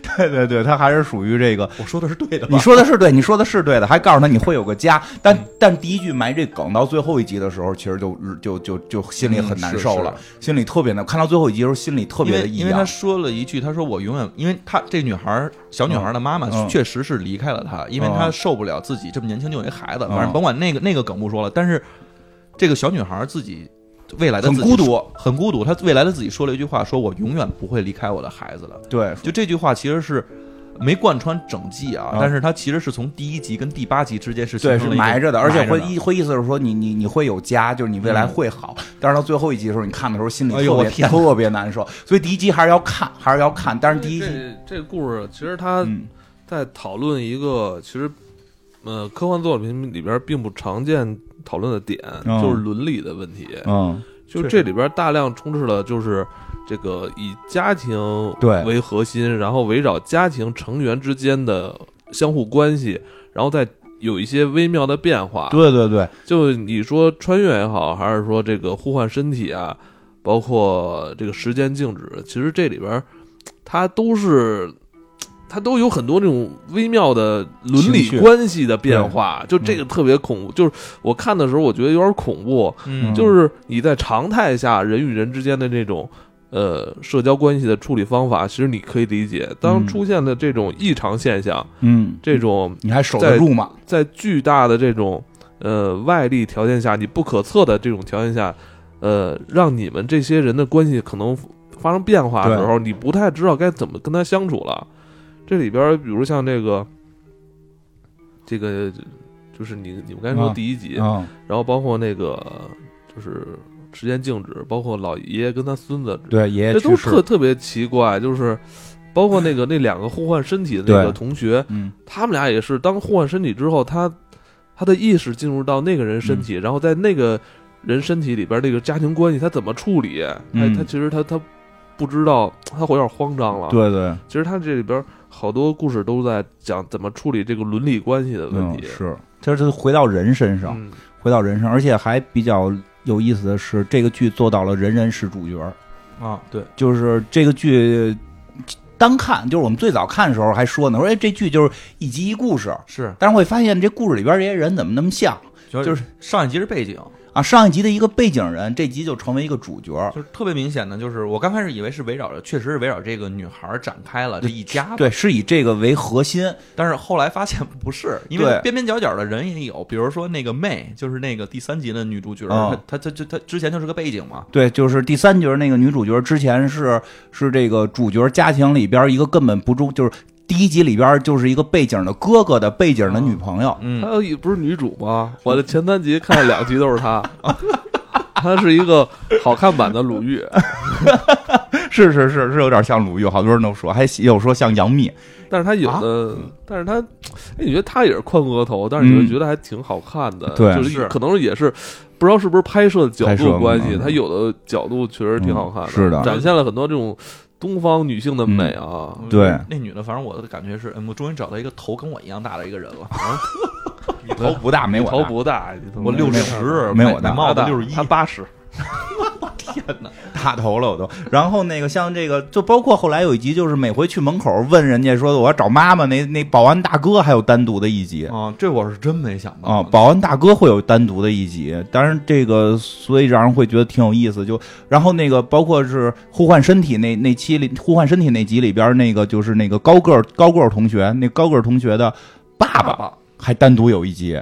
Speaker 2: 对对对，他还是属于这个。
Speaker 3: 我说的是对的吧？
Speaker 2: 你说的是对，你说的是对的，还告诉他你会有个家，但但第一句埋这梗到最后一集的时候，其实就就就就心里很难受了，心里特别难。看到最后一集的时候，心里特别的异
Speaker 3: 为因为他。说了一句，他说我永远，因为他这女孩小女孩的妈妈
Speaker 2: 嗯
Speaker 3: 确实是离开了他，因为她受不了自己这么年轻就有一孩子，
Speaker 2: 嗯
Speaker 3: 反正甭管那个那个梗不说了，但是这个小女孩自己未来的自己
Speaker 2: 很孤独，
Speaker 3: 很孤独。他未来的自己说了一句话，说我永远不会离开我的孩子了。
Speaker 2: 对，
Speaker 3: 就这句话其实是。没贯穿整季啊，
Speaker 2: 啊
Speaker 3: 但是它其实是从第一集跟第八集之间是形
Speaker 2: 对，是埋着的，而且会意会意思是说你你你会有家，就是你未来会好。但是到最后一集的时候，你看的时候心里特别、特别难受，所以第一集还是要看，还是要看。但是第一集，
Speaker 1: 这这个故事其实它
Speaker 2: 嗯
Speaker 1: 在讨论一个其实呃科幻作品里边并不常见讨论的点，
Speaker 2: 嗯
Speaker 1: 就是伦理的问题。
Speaker 2: 嗯，
Speaker 1: 就这里边大量充斥了就是这个以家庭
Speaker 2: 对
Speaker 1: 为核心，然后围绕家庭成员之间的相互关系，然后再有一些微妙的变化。
Speaker 2: 对对对，
Speaker 1: 就你说穿越也好，还是说这个互换身体啊，包括这个时间静止，其实这里边它都是。它都有很多那种微妙的伦理关系的变化，就这个特别恐怖。就是我看的时候，我觉得有点恐怖，
Speaker 3: 嗯，
Speaker 1: 就是你在常态下人与人之间的这种呃社交关系的处理方法，其实你可以理解。当
Speaker 2: 嗯
Speaker 1: 出现的这种异常现象，
Speaker 2: 嗯，
Speaker 1: 这种
Speaker 2: 你还守得住吗？
Speaker 1: 在巨大的这种呃外力条件下，你不可测的这种条件下，呃，让你们这些人的关系可能发生变化的时候，你不太知道该怎么跟他相处了。这里边儿，比如像这个这个，就是你你们刚才说
Speaker 2: 啊
Speaker 1: 第一集，
Speaker 2: 嗯，
Speaker 1: 然后包括那个就是时间静止，包括老爷爷跟他孙子，
Speaker 2: 对，爷爷
Speaker 1: 这都特特别奇怪，就是包括那个那两个互换身体的那个同学，
Speaker 2: 嗯
Speaker 1: 他们俩也是当互换身体之后，他他的意识进入到那个人身
Speaker 2: 嗯
Speaker 1: 体，然后在那个人身体里边那个家庭关系他怎么处理，
Speaker 2: 嗯
Speaker 1: 他他其实他他不知道，他会有点慌张了。，
Speaker 2: 对对，
Speaker 1: 其实他这里边好多故事都在讲怎么处理这个伦理关系的问题。
Speaker 2: 嗯是，就是回到人身上，
Speaker 1: 嗯。
Speaker 2: 回到人身上，而且还比较有意思的是，这个剧做到了人人是主角，
Speaker 3: 啊，对，
Speaker 2: 就是这个剧。单看就是我们最早看的时候还说呢，说哎这剧就是一集一故事，
Speaker 3: 是，
Speaker 2: 但是会发现这故事里边这些人怎么那么像就是
Speaker 3: 上一集是背景，
Speaker 2: 啊？上一集的一个背景人，这集就成为一个主角，
Speaker 3: 就是特别明显的，就是我刚开始以为是围绕着，确实是围绕这个女孩展开了这一家子，
Speaker 2: 对，是以这个为核心，
Speaker 3: 但是后来发现不是，因为边边角角的人也有，比如说那个妹，就是那个第三集的女主角，
Speaker 2: 嗯
Speaker 3: 她她她她之前就是个背景嘛，
Speaker 2: 对，就是第三角那个女主角，之前是是这个主角家庭里边一个根本不重，就是第一集里边就是一个背景的哥哥的背景的女朋友，
Speaker 3: 嗯，
Speaker 1: 她也不是女主吗？我的前三集看了两集都是她，她是一个好看版的鲁豫，
Speaker 2: 是是是是有点像鲁豫，好多人都说，还有说像杨幂，
Speaker 1: 但是她有的，但是她，哎，你觉得她也是宽额头，但是你会觉得还挺好看的，
Speaker 2: 嗯对
Speaker 1: 就是
Speaker 3: 是。
Speaker 1: 可能也是不知道是不是拍摄角度关系，
Speaker 2: 嗯。
Speaker 1: 她有的角度确实挺好看的，
Speaker 2: 嗯是的。
Speaker 1: 展现了很多这种东方女性的美啊。
Speaker 2: 对。
Speaker 3: 那女的，反正我的感觉是，嗯，我终于找到一个头跟我一样大的一个人了，
Speaker 2: 你头不大，没我大。
Speaker 1: 头不大，
Speaker 3: 我六十，
Speaker 2: 没我大。
Speaker 3: 买帽子六十一，
Speaker 1: 他八十，
Speaker 3: 天哪，
Speaker 2: 大头了我都。然后那个像这个，就包括后来有一集，就是每回去门口问人家说我要找妈妈，那那保安大哥还有单独的一集。
Speaker 3: 啊，这我是真没想到
Speaker 2: 啊，保安大哥会有单独的一集，当然这个所以让人会觉得挺有意思。就然后那个包括是互换身体那那期里互换身体那集里边那个就是那个高个儿高个儿同学，那高个儿同学的爸爸还单独有一集。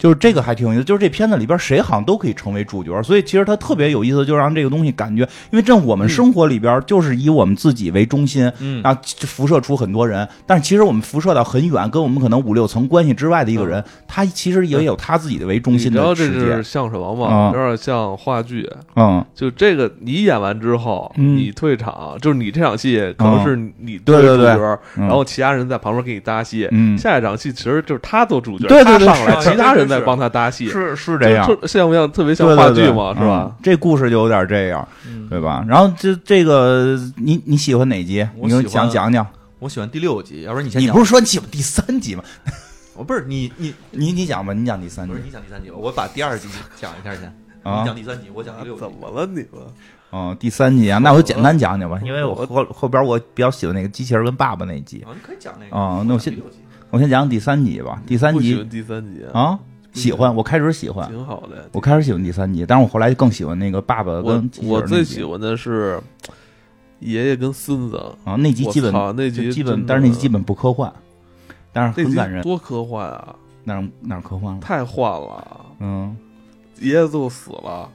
Speaker 2: 就是这个还挺有意思，就是这片子里边谁好像都可以成为主角，所以其实它特别有意思，就让这个东西感觉，因为这我们生活里边就是以我们自己为中心，
Speaker 3: 嗯。
Speaker 2: 然后辐射出很多人，但是其实我们辐射到很远，跟我们可能五六层关系之外的一个人，他其实也有他自己的为中心
Speaker 1: 你知道这是，像什么吗？
Speaker 2: 啊
Speaker 1: 有点像话剧。
Speaker 2: 嗯，
Speaker 1: 就这个，你演完之后，
Speaker 2: 嗯。
Speaker 1: 你退场，就是你这场戏可能是你
Speaker 2: 对对对。
Speaker 1: 然后其他人在旁边给你搭戏。
Speaker 2: 嗯。
Speaker 1: 下一场戏其实就是他做主角，
Speaker 2: 对对对。
Speaker 1: 他上来，其他人在帮他搭戏，
Speaker 2: 是是这样，
Speaker 1: 特像不像特别像
Speaker 2: 对对对
Speaker 1: 话剧嘛，是吧
Speaker 2: 嗯？这故事就有点这样，
Speaker 3: 嗯
Speaker 2: 对吧？然后这这个你你喜欢哪集？你给我
Speaker 3: 我喜欢
Speaker 2: 讲讲讲。
Speaker 3: 我喜欢第六集，要不然你先
Speaker 2: 你。不是说你喜欢第三集吗？
Speaker 3: 我 不是你你
Speaker 2: 你你讲吧，你讲第三集
Speaker 3: 不是你讲第三集吧，我把第二集讲一下先。
Speaker 2: 啊
Speaker 3: 你讲第三集，我讲第六集。
Speaker 1: 怎么了你们？
Speaker 2: 哦，第三集啊，那我就简单讲讲吧，因为我
Speaker 1: 我
Speaker 2: 后后边我比较喜欢那个机器人跟爸爸那集，
Speaker 3: 啊，你可以讲那个。
Speaker 2: 哦那我先我先讲讲第三集吧。第三集
Speaker 1: 不喜欢第三集，
Speaker 2: 啊，喜欢，我开始喜欢，
Speaker 1: 挺好的。
Speaker 2: 我开始喜欢第三集，但是我后来更喜欢那个爸爸跟
Speaker 1: 我最喜欢的是爷爷跟孙子，
Speaker 2: 啊，那集基本
Speaker 1: 那集
Speaker 2: 基本，但是那集基本不科幻，但是很感人，
Speaker 1: 多科幻啊，
Speaker 2: 哪儿哪儿科幻了？
Speaker 1: 太幻了。
Speaker 2: 嗯，
Speaker 1: 爷爷最后死了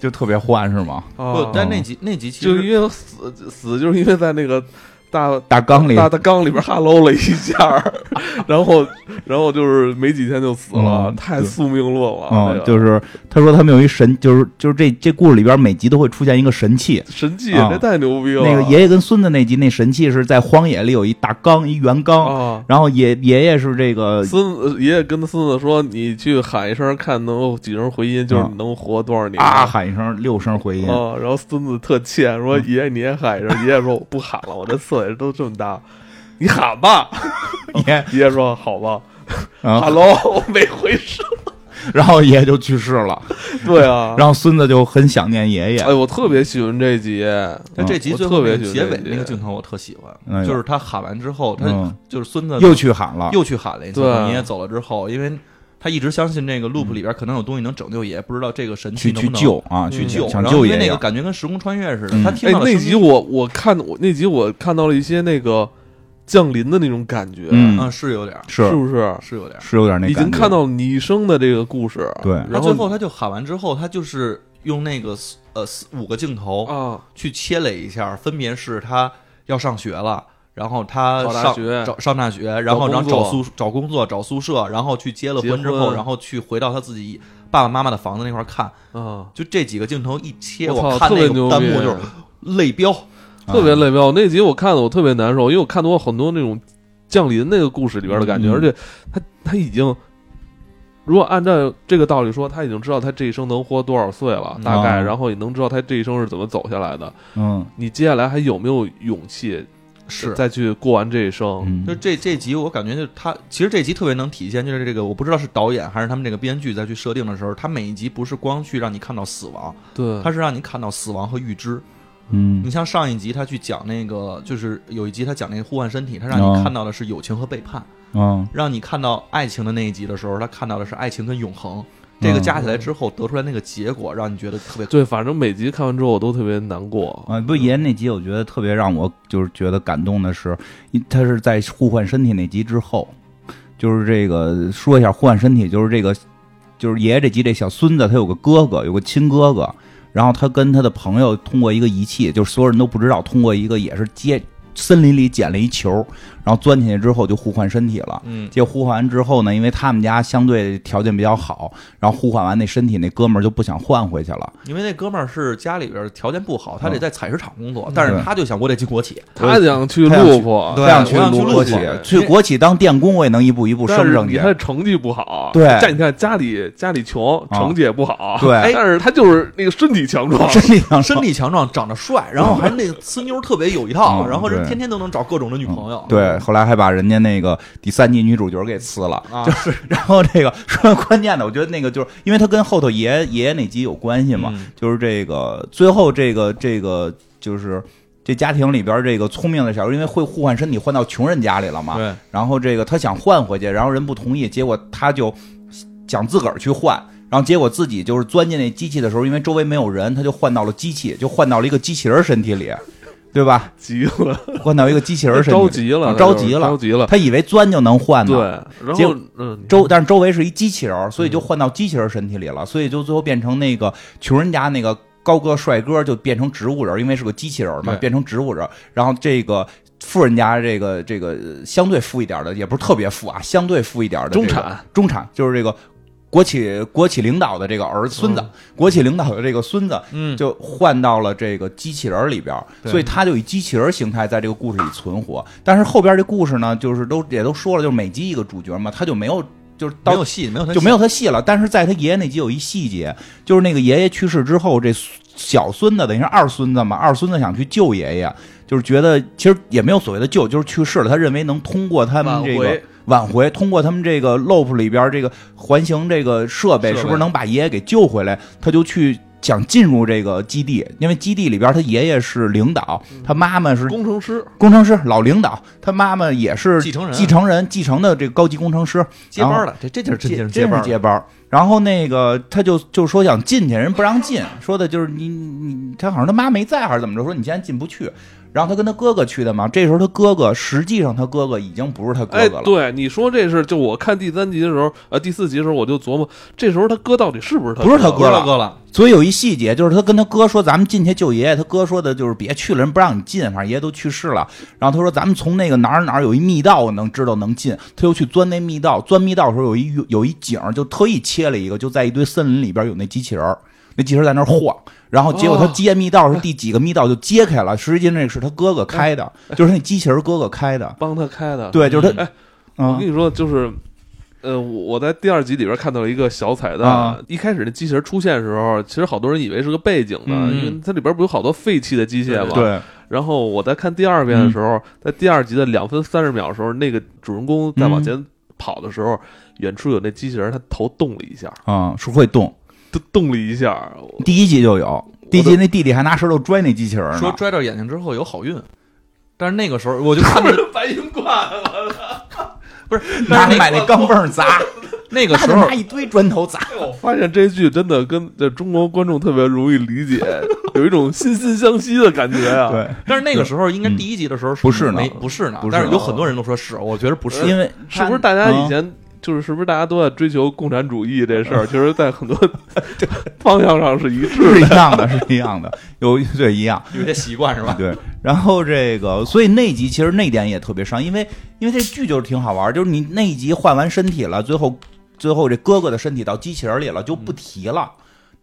Speaker 2: 就特别幻是吗？
Speaker 1: 啊
Speaker 3: 不，！但那集那集其实
Speaker 1: 就因为死死，就是因为在那个大
Speaker 2: 大缸里
Speaker 1: 大大缸里边哈喽了一下，然后然后就是没几天就死了，
Speaker 2: 嗯
Speaker 1: 太宿命论了。
Speaker 2: 嗯
Speaker 1: 这，个
Speaker 2: 就是他说他们有一神，就是就是这这故事里边每集都会出现一个神器。
Speaker 1: 神器，
Speaker 2: 啊
Speaker 1: 这太牛逼了。
Speaker 2: 那个爷爷跟孙子那集那神器是在荒野里有一大缸一圆缸，
Speaker 1: 啊，
Speaker 2: 然后爷爷爷是这个
Speaker 1: 孙子爷爷跟他孙子说：“你去喊一声，看能有几声回音，就是能活多少年。”
Speaker 2: 啊喊一声六声回音，
Speaker 1: 啊，然后孙子特欠说：“爷爷你也喊一声。”爷爷说：“我不喊了，我这刺猬都这么大，你喊吧。
Speaker 2: 爷”
Speaker 1: 爷爷说：“好吧。
Speaker 2: 啊
Speaker 1: ，”Hello，没回声。
Speaker 2: 然后爷爷就去世了，
Speaker 1: 对啊，
Speaker 2: 然后孙子就很想念爷爷
Speaker 1: 哎，，我特别喜欢这集。
Speaker 3: 但这集
Speaker 1: 我
Speaker 3: 最后
Speaker 1: 特别
Speaker 3: 结尾那个镜头我特喜欢，就是他喊完之后，他
Speaker 2: 嗯
Speaker 3: 就是孙子
Speaker 2: 又去喊了，
Speaker 3: 又去喊了一次。
Speaker 1: 对
Speaker 3: 爷爷走了之后，因为他一直相信那个 loop 里边可能有东西能拯救爷爷，不知道这个神器
Speaker 2: 去去
Speaker 3: 能不能
Speaker 2: 救啊，
Speaker 1: 嗯
Speaker 2: 去
Speaker 3: 救。
Speaker 2: 想
Speaker 3: 然后因为那个感觉跟时空穿越似的，
Speaker 2: 嗯。
Speaker 3: 他听
Speaker 1: 到，那集我我看我那集我看到了一些那个降临的那种感觉，
Speaker 2: 嗯。
Speaker 3: 嗯是有点
Speaker 2: 是。
Speaker 1: 是不是？
Speaker 3: 是有点。
Speaker 2: 是有点那
Speaker 1: 已经看到拟声的这个故事，
Speaker 2: 对。
Speaker 1: 然后
Speaker 3: 最后他就喊完之后，他就是用那个四呃四五个镜头
Speaker 1: 啊，
Speaker 3: 去切了一下，分别是他要上学了。然后他上
Speaker 1: 学。
Speaker 3: 找上大学，然后然后找宿找工作找宿舍，然后去结了婚之后，然后去回到他自己爸爸妈妈的房子那块儿看，
Speaker 1: 啊，
Speaker 3: 就这几个镜头一切，
Speaker 1: 我
Speaker 3: 看那弹幕就是泪飙，
Speaker 1: 特别泪标。那集我看的我特别难受，因为我看到过很多那种降临那个故事里边的感觉，
Speaker 2: 嗯。
Speaker 1: 而且他他已经。如果按照这个道理说，他已经知道他这一生能活多少岁了，
Speaker 3: 嗯
Speaker 1: 大概，
Speaker 2: 啊
Speaker 1: 然后也能知道他这一生是怎么走下来的。
Speaker 2: 嗯。
Speaker 1: 你接下来还有没有勇气
Speaker 3: 是
Speaker 1: 再去过完这一生？
Speaker 2: 嗯
Speaker 3: 就这这集，我感觉就他，其实这集特别能体现，就是这个，我不知道是导演还是他们这个编剧在去设定的时候，他每一集不是光去让你看到死亡，
Speaker 1: 对，
Speaker 3: 他是让你看到死亡和预知。
Speaker 2: 嗯
Speaker 3: 你像上一集他去讲那个，就是有一集他讲那个互换身体，他让
Speaker 2: 哦
Speaker 3: 你看到的是友情和背叛，
Speaker 2: 嗯
Speaker 3: 让你看到爱情的那一集的时候，他看到的是爱情跟永恒。这个
Speaker 2: 嗯
Speaker 3: 加起来之后得出来那个结果，让你觉得特别
Speaker 1: 对，反正每集看完之后我都特别难过。
Speaker 2: 啊，不，爷爷那集我觉得特别让我就是觉得感动的是，他是在互换身体那集之后，就是这个说一下互换身体，就是这个就是爷爷这集这小孙子他有个哥哥，有个亲哥哥，然后他跟他的朋友通过一个仪器，就是所有人都不知道，通过一个也是接森林里捡了一球，然后钻进去之后就互换身体了。
Speaker 3: 嗯，
Speaker 2: 结果互换完之后呢，因为他们家相对条件比较好，然后互换完那身体，那哥们儿就不想换回去了。
Speaker 3: 因为那哥们儿是家里边条件不好，他得
Speaker 2: 嗯
Speaker 3: 在采石场工作，但是他就想我得进国企，
Speaker 1: 他想去
Speaker 2: 他想去
Speaker 1: 路普，
Speaker 3: 对
Speaker 2: 他想去
Speaker 3: 我想去
Speaker 2: 国企
Speaker 3: 路普，
Speaker 2: 去国企当电工，我也能一步一步升上去。
Speaker 1: 他成绩不好，
Speaker 2: 对
Speaker 1: 但你看家里家里穷，
Speaker 2: 啊
Speaker 1: 成绩也不好，
Speaker 2: 对
Speaker 1: 哎但是他就是那个身体强壮，
Speaker 2: 身体强
Speaker 3: 身体强壮，长得帅，然后还那个呲妞特别有一套，
Speaker 2: 嗯
Speaker 3: 然后人天天都能找各种的女朋友。
Speaker 2: 对，后来还把人家那个第三季女主角给呲了。
Speaker 3: 啊，
Speaker 2: 就是，然后这个 说关键的，我觉得那个就是因为他跟后头爷爷爷爷那集有关系嘛，
Speaker 3: 嗯
Speaker 2: 就是这个最后这个这个就是这家庭里边这个聪明的小孩，因为会互换身体换到穷人家里了嘛，
Speaker 3: 对，
Speaker 2: 然后这个他想换回去，然后人不同意，结果他就想自个儿去换，然后结果自己就是钻进那机器的时候，因为周围没有人，他就换到了机器，就换到了一个机器人身体里。对吧？
Speaker 1: 急了，
Speaker 2: 换到一个机器人身体
Speaker 1: 着急了，
Speaker 2: 啊着急了
Speaker 1: 着急了。
Speaker 2: 他以为钻就能换呢。
Speaker 1: 对，然
Speaker 2: 结
Speaker 1: 后嗯，
Speaker 2: 周，但是周围是一机器人儿，所以就换到机器人儿身体里了，所以就最后变成那个穷人家那个高个帅哥就变成植物人儿，因为是个机器人儿嘛，变成植物人儿。然后这个富人家这个这个呃相对富一点儿的，也不是特别富啊，相对富一点儿的、这个、
Speaker 1: 中产，
Speaker 2: 中产就是这个国企国企领导的这个儿子孙子，
Speaker 1: 嗯
Speaker 2: 国企领导的这个孙子，
Speaker 3: 嗯，
Speaker 2: 就换到了这个机器人里边所以他就以机器人形态在这个故事里存活。但是后边这故事呢，就是都也都说了，就是每集一个主角嘛，他就没有就是到
Speaker 3: 没有戏，没有他
Speaker 2: 就没有他戏了。但是在他爷爷那集有一细节，就是那个爷爷去世之后，这小孙子等于是二孙子嘛，二孙子想去救爷爷，就是觉得其实也没有所谓的救，就是去世了。他认为能通过他们这个
Speaker 1: 挽回，
Speaker 2: 通过他们这个 LOP 里边这个环形这个设备，是不是能把爷爷给救回来？他就去。想进入这个基地，因为基地里边他爷爷是领导，他妈妈是
Speaker 1: 工程师，
Speaker 2: 工程师老领导，他妈妈也是
Speaker 3: 继承人
Speaker 2: 继承人继承的这个高级工程师，
Speaker 3: 接班了，这这就是接班
Speaker 2: 接班。然后那个他就就说想进去，人不让进，说的就是你你他好像他妈没在还是怎么着，说你现在进不去。然后他跟他哥哥去的嘛，这时候他哥哥实际上他哥哥已经不是他哥
Speaker 1: 哎，
Speaker 2: 哥了，
Speaker 1: 对，你说这是就我看第三集的时候，呃，第四集的时候我就琢磨，这时候他哥到底是不是他
Speaker 2: 不是他
Speaker 3: 哥
Speaker 2: 哥了。
Speaker 3: 了哥了，
Speaker 2: 所以有一细节就是他跟他哥说咱们进去救爷爷，他哥说的就是别去了，人不让你进，反正爷爷都去世了。然后他说咱们从那个哪儿哪儿有一密道，我能知道能进，他又去钻那密道，钻密道的时候有一有一景就特意切了一个，就在一堆森林里边有那机器人儿，那机器人在那儿晃。然后结果他
Speaker 1: 哦
Speaker 2: 揭密道是第几个密道就揭开了，实际那个是他哥哥开的，就是那机器人哥哥开的。
Speaker 1: 帮他开的？
Speaker 2: 对，就是他，
Speaker 1: 哎我
Speaker 2: 嗯
Speaker 1: 跟你说，就是，呃，我我在第二集里边看到了一个小彩蛋。
Speaker 2: 啊
Speaker 1: 一开始那机器人出现的时候，其实好多人以为是个背景呢，
Speaker 2: 嗯
Speaker 1: 因为它里边不有好多废弃的机械吗？。
Speaker 2: 对，
Speaker 1: 然后我在看第二遍的时候，在第二集的两分三十秒的时候，那个主人公在往前跑的时候，远处有那机器人，他头动了一下，
Speaker 2: 啊，是会动。
Speaker 1: 都动了一下。
Speaker 2: 第一集就有，第一集那弟弟还拿石头拽那机器人呢。
Speaker 3: 说拽着眼睛之后有好运，但是那个时候我就看着
Speaker 1: 白云观，
Speaker 3: 不是，
Speaker 2: 拿买那钢镚砸，
Speaker 3: 那个时候
Speaker 2: 拿一堆砖头砸。
Speaker 1: 我发现这剧真的跟这中国观众特别容易理解，有一种惺惺相惜的感觉啊。
Speaker 2: 对，
Speaker 3: 但是那个时候应该第一集的时候
Speaker 2: 不是呢
Speaker 3: 不是呢
Speaker 2: 不，是
Speaker 3: 但是有很多人都说是，我觉得不是，
Speaker 2: 因为
Speaker 1: 是不是大家以
Speaker 2: 嗯
Speaker 1: 前就是是不是大家都在追求共产主义这事儿？其实，在很多 方向上是一致
Speaker 2: 是一。样的，是一样的，有 对一样。
Speaker 3: 有些习惯是吧？
Speaker 2: 对，然后这个，所以那集其实那点也特别伤，因为因为这剧就是挺好玩，就是你那一集换完身体了，最后最后这哥哥的身体到机器人里了，就不提了。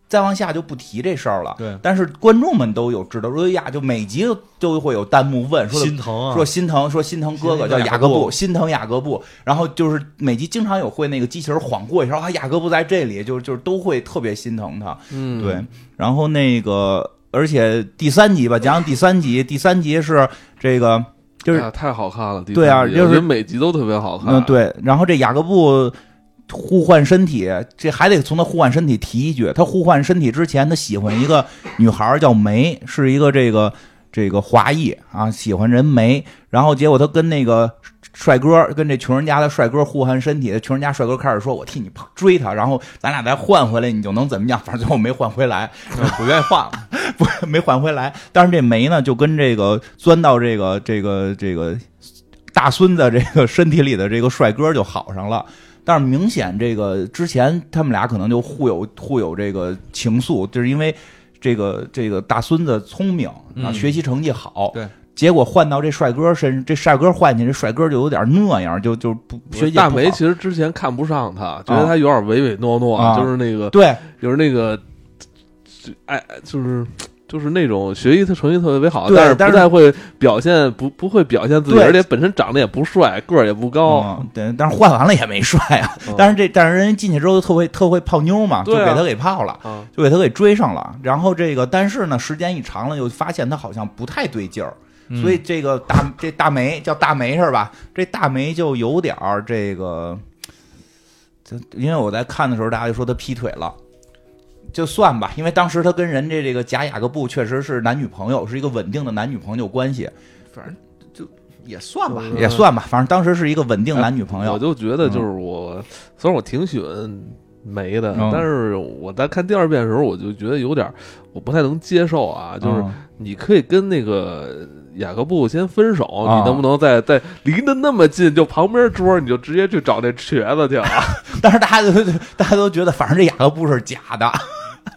Speaker 2: 再往下就不提这事儿了，
Speaker 3: 对
Speaker 2: 但是观众们都有知道，说呀，就每集都会有弹幕问说
Speaker 3: 心疼啊，
Speaker 2: 说心疼，说心疼哥哥叫雅各布，心疼雅各布。然后就是每集经常有会那个机器人晃过一下啊雅各布在这里，就就是都会特别心疼他。
Speaker 1: 嗯，
Speaker 2: 对，然后那个而且第三集吧，讲讲第三集，第三集是这个就是
Speaker 1: 啊太好看了。第
Speaker 2: 对啊就是
Speaker 1: 每集都特别好看。
Speaker 2: 嗯对，然后这雅各布。互换身体，这还得从他互换身体提一句。他互换身体之前，他喜欢一个女孩叫梅，是一个这个这个华裔啊，喜欢人梅。然后结果他跟那个帅哥，跟这穷人家的帅哥互换身体，穷人家帅哥开始说：“我替你追他，然后咱俩再换回来，你就能怎么样？” 反正最后没换回来，
Speaker 3: 不愿意换了，
Speaker 2: 不没换回来。但是这梅呢，就跟这个钻到这个这个这个大孙子这个身体里的这个帅哥就好上了。但是明显这个之前他们俩可能就互有互有这个情愫，就是因为这个这个大孙子聪明学习成绩好。
Speaker 3: 对。
Speaker 2: 结果换到这帅哥身，这帅哥换去这帅哥就有点那样，就就不学习也
Speaker 1: 大
Speaker 2: 不好
Speaker 1: 梅其实之前看不上他，觉得他有点唯唯诺诺，
Speaker 2: 啊
Speaker 1: 就是那个
Speaker 2: 对
Speaker 1: 就是那个，就哎，就是就是那种学习他成绩特别好，
Speaker 2: 对
Speaker 1: 但是
Speaker 2: 但是
Speaker 1: 不太会表现，不不会表现自己，而且本身长得也不帅，个儿也不高。
Speaker 2: 嗯，对，但是换完了也没帅啊。
Speaker 1: 嗯
Speaker 2: 但是这但是人家进去之后特会特会泡妞嘛，就给他给泡了。
Speaker 1: 啊，
Speaker 2: 就给他给追上了。然后这个，但是呢，时间一长了，又发现他好像不太对劲儿，
Speaker 3: 嗯
Speaker 2: 所以这个大这大梅叫大梅是吧？这大梅就有点儿这个，这因为我在看的时候，大家就说他劈腿了。就算吧，因为当时他跟人家这个贾雅各布确实是男女朋友，是一个稳定的男女朋友关系，
Speaker 3: 反正就也算吧。
Speaker 1: 嗯
Speaker 2: 也算吧。反正当时是一个稳定男女朋友。
Speaker 1: 我就觉得就是我，虽然我挺喜欢梅的，
Speaker 2: 嗯
Speaker 1: 但是我在看第二遍的时候，我就觉得有点我不太能接受啊，就是
Speaker 2: 嗯
Speaker 1: 你可以跟那个雅各布先分手，
Speaker 2: 啊
Speaker 1: 你能不能再再离得那么近，就旁边桌你就直接去找那瘸子去了？
Speaker 2: 但是大家都大家都觉得，反正这雅各布是假的，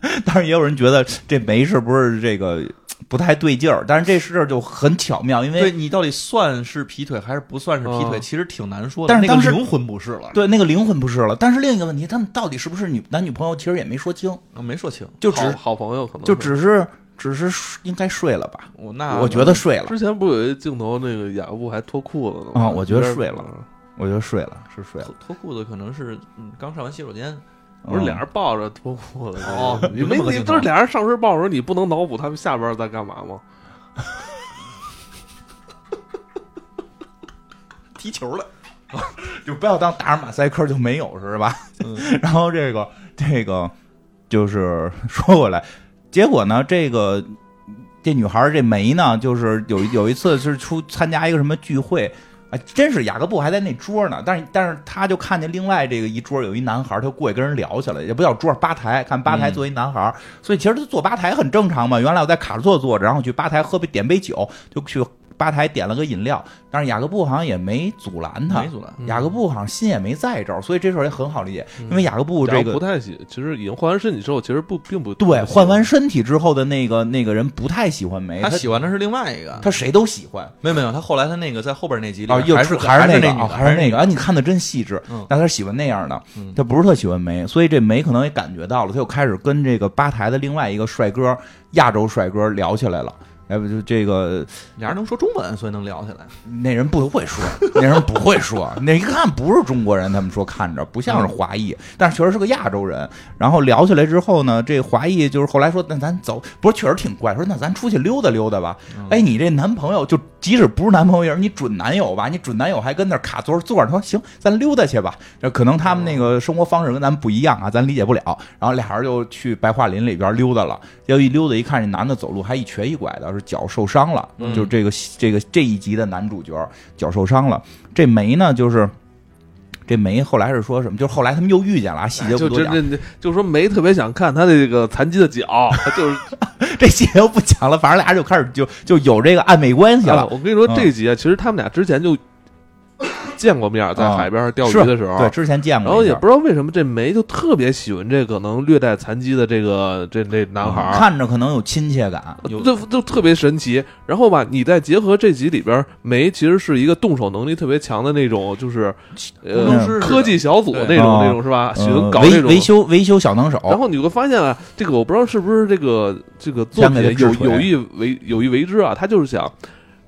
Speaker 2: 但是也有人觉得这梅是不是这个不太对劲儿？但是这事儿就很巧妙，因
Speaker 3: 对
Speaker 2: 为
Speaker 3: 你到底算是劈腿还是不算是劈腿，
Speaker 1: 哦
Speaker 3: 其实挺难说的。
Speaker 2: 但是当时
Speaker 3: 那个灵魂不是了，
Speaker 2: 对那个灵魂不是了。但是另一个问题，他们到底是不是女男女朋友，其实也没说清，
Speaker 3: 啊没说清。
Speaker 2: 就只
Speaker 1: 好好朋友可能
Speaker 2: 就只是只是应该睡了吧？
Speaker 3: 我那
Speaker 2: 我觉得睡了，
Speaker 1: 之前不是有一镜头，那个雅各布还脱裤子呢吗？
Speaker 2: 啊我觉得睡了
Speaker 1: 嗯
Speaker 2: 我觉得睡了，是睡了
Speaker 3: 脱。脱裤子可能是嗯刚上完洗手间，
Speaker 1: 不是俩人抱着脱裤子
Speaker 3: 哦
Speaker 1: 你没你都是俩人上身抱着，你不能脑补他们下边在干嘛吗？
Speaker 3: 踢球了。
Speaker 2: 就不要当打上马赛克就没有是吧？
Speaker 3: 嗯
Speaker 2: 然后这个这个就是说过来，结果呢，这个这女孩这梅呢，就是有有一次是出参加一个什么聚会。哎，真是雅各布还在那桌呢，但是但是他就看见另外这个一桌有一男孩，他就过去跟人聊起来，也不叫桌吧台，看吧台
Speaker 3: 嗯
Speaker 2: 坐一男孩儿，所以其实他坐吧台很正常嘛。原来我在卡座坐着，然后去吧台喝杯点杯酒，就去吧台点了个饮料，但是雅各布好像也没阻拦他，
Speaker 3: 没阻拦。
Speaker 1: 嗯。
Speaker 2: 雅各布好像心也没在这儿，所以这事儿也很好理解，因为雅各布这个。
Speaker 1: 不太喜，其实已经换完身体之后，其实不并不
Speaker 2: 对，换完身体之后的那个那个人不太喜欢梅，
Speaker 3: 他
Speaker 2: 他
Speaker 3: 喜欢的是另外一个，
Speaker 2: 他谁都喜欢。
Speaker 3: 没有没有，他后来他那个在后边那集里还是
Speaker 2: 还
Speaker 3: 是
Speaker 2: 那个还是那个啊，你看的真细致。
Speaker 3: 嗯，
Speaker 2: 那他喜欢那样的
Speaker 3: 嗯，
Speaker 2: 他不是特喜欢梅，所以这梅可能也感觉到了，他又开始跟这个吧台的另外一个帅哥，亚洲帅哥聊起来了。哎，不就这个
Speaker 3: 俩人能说中文，所以能聊起来。
Speaker 2: 那人不会说，那人不会说，那一看不是中国人，他们说看着不像是华裔，但是确实是个亚洲人。然后聊起来之后呢，这华裔就是后来说，那咱走，不是确实挺怪，说那咱出去溜达溜达吧。哎，你这男朋友就即使不是男朋友，也是你准男友吧？你准男友还跟那儿卡座坐着，他说行，咱溜达去吧。这可能他们那个生活方式跟咱们不一样啊，咱理解不了。然后俩人就去白桦林里边溜达了，结果一溜达一看，这男的走路还一瘸一拐的，是脚受伤了。
Speaker 3: 嗯
Speaker 2: 就这个这个这一集的男主角脚受伤了。这梅呢，就是这梅后来是说什么？就是后来他们又遇见了啊，细节
Speaker 1: 就
Speaker 2: 不多讲，
Speaker 1: 真真就说梅特别想看他的这个残疾的脚，就是
Speaker 2: 这细节又不讲了。反正俩人就开始就就有这个暧昧关系了。
Speaker 1: 啊我跟你说
Speaker 2: 嗯
Speaker 1: 这一集啊，其实他们俩之前就见过面，在
Speaker 2: 啊
Speaker 1: 海边钓鱼的时候，
Speaker 2: 对，之前见过，
Speaker 1: 然后也不知道为什么这梅就特别喜欢这可能略带残疾的这个这这男孩儿，
Speaker 2: 看着可能有亲切感。
Speaker 3: 有
Speaker 1: 就就特别神奇。然后吧，你再结合这集里边，梅其实是一个动手能力特别强的那种，就是呃科技小组那种
Speaker 2: 啊
Speaker 1: 那种是吧？喜欢搞这种。
Speaker 2: 维修维修小能手，
Speaker 1: 然后你会发现啊，这个我不知道是不是这个这个作品有有意为有意为之啊，他就是想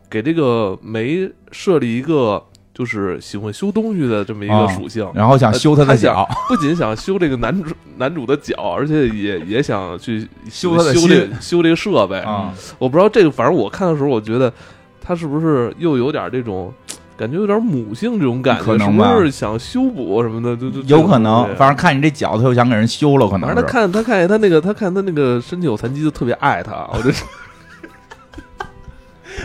Speaker 1: 给这个梅设立一个就是喜欢修东西的这么一个
Speaker 2: 啊
Speaker 1: 属性。
Speaker 2: 然后想修他的脚，
Speaker 1: 不仅想修这个男主男主的脚，而且也也想去
Speaker 2: 修他的
Speaker 1: 修
Speaker 2: 心
Speaker 1: 这修这个设备。
Speaker 2: 啊，
Speaker 1: 我不知道这个，反正我看的时候，我觉得他是不是又有点这种感觉，有点母性这种感觉，是不
Speaker 2: 可能吧
Speaker 1: 是想修补什么的？就就
Speaker 2: 有可能。
Speaker 1: 对
Speaker 2: 反正看你这脚，他又想给人修了，可能是
Speaker 1: 反正他。看他看见他那个他看他那个身体有残疾，就特别爱他。我这是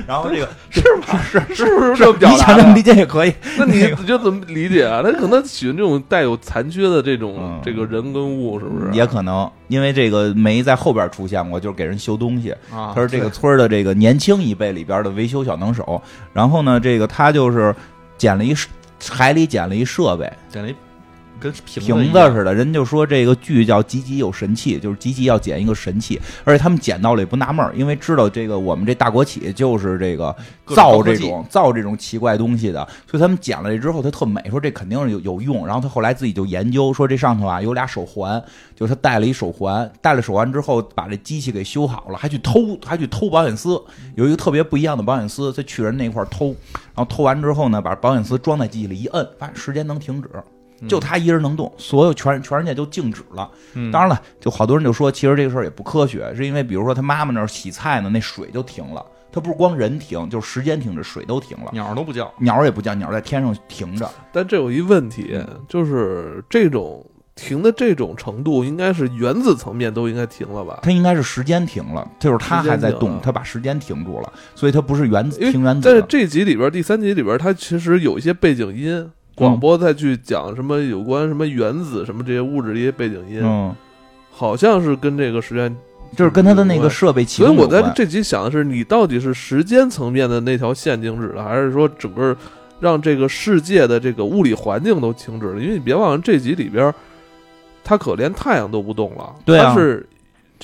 Speaker 2: 然后这个
Speaker 1: 是吧？是是不是
Speaker 2: 是
Speaker 1: 这么表达
Speaker 2: 你想这么理解也可以。
Speaker 1: 那你
Speaker 2: 那个
Speaker 1: 觉得怎么理解啊？他可能喜欢这种带有残缺的这种、
Speaker 2: 嗯
Speaker 1: 这个人跟物，是不是？
Speaker 2: 也可能，因为这个梅在后边出现过，就是给人修东西。
Speaker 3: 啊，
Speaker 2: 他是这个村的这个年轻一辈里边的维修小能手。然后呢，这个他就是捡了一海里捡了一设备，
Speaker 3: 捡了一跟瓶
Speaker 2: 瓶
Speaker 3: 子
Speaker 2: 似的。人就说这个剧叫“吉吉有神器”，就是吉吉要捡一个神器，而且他们捡到了也不纳闷儿，因为知道这个我们这大国企就是这个造这种造这种奇怪东西的，所以他们捡了这之后，他特美，说这肯定是有有用。然后他后来自己就研究说这上头啊有俩手环，就是他戴了一手环，戴了手环之后把这机器给修好了，还去偷还去偷保险丝，有一个特别不一样的保险丝，他去人那块偷，然后偷完之后呢，把保险丝装在机器里一摁，发现时间能停止。就他一人能动，所有全全世界都静止了。
Speaker 3: 嗯
Speaker 2: 当然了，就好多人就说，其实这个事儿也不科学，是因为比如说他妈妈那儿洗菜呢，那水就停了，他不是光人停，就是时间停止，水都停了，
Speaker 3: 鸟儿都不叫，
Speaker 2: 鸟儿也不叫，鸟儿在天上停着。
Speaker 1: 但这有一问题，
Speaker 2: 嗯
Speaker 1: 就是这种停的这种程度，应该是原子层面都应该停了吧？
Speaker 2: 它应该是时间停了，就是它还在动它把时间停住了，所以它不是原子停原子的。
Speaker 1: 在这集里边，第三集里边，它其实有一些背景音。广播再去讲什么有关什么原子什么这些物质的一些背景音，
Speaker 2: 嗯，
Speaker 1: 好像是跟这个时间
Speaker 2: 就是跟他的那个设备启
Speaker 1: 所以。我在这集想的是，你到底是时间层面的那条线静止了，还是说整个让这个世界的这个物理环境都停止了？因为你别忘了，这集里边他可连太阳都不动了，
Speaker 2: 对啊
Speaker 1: 他是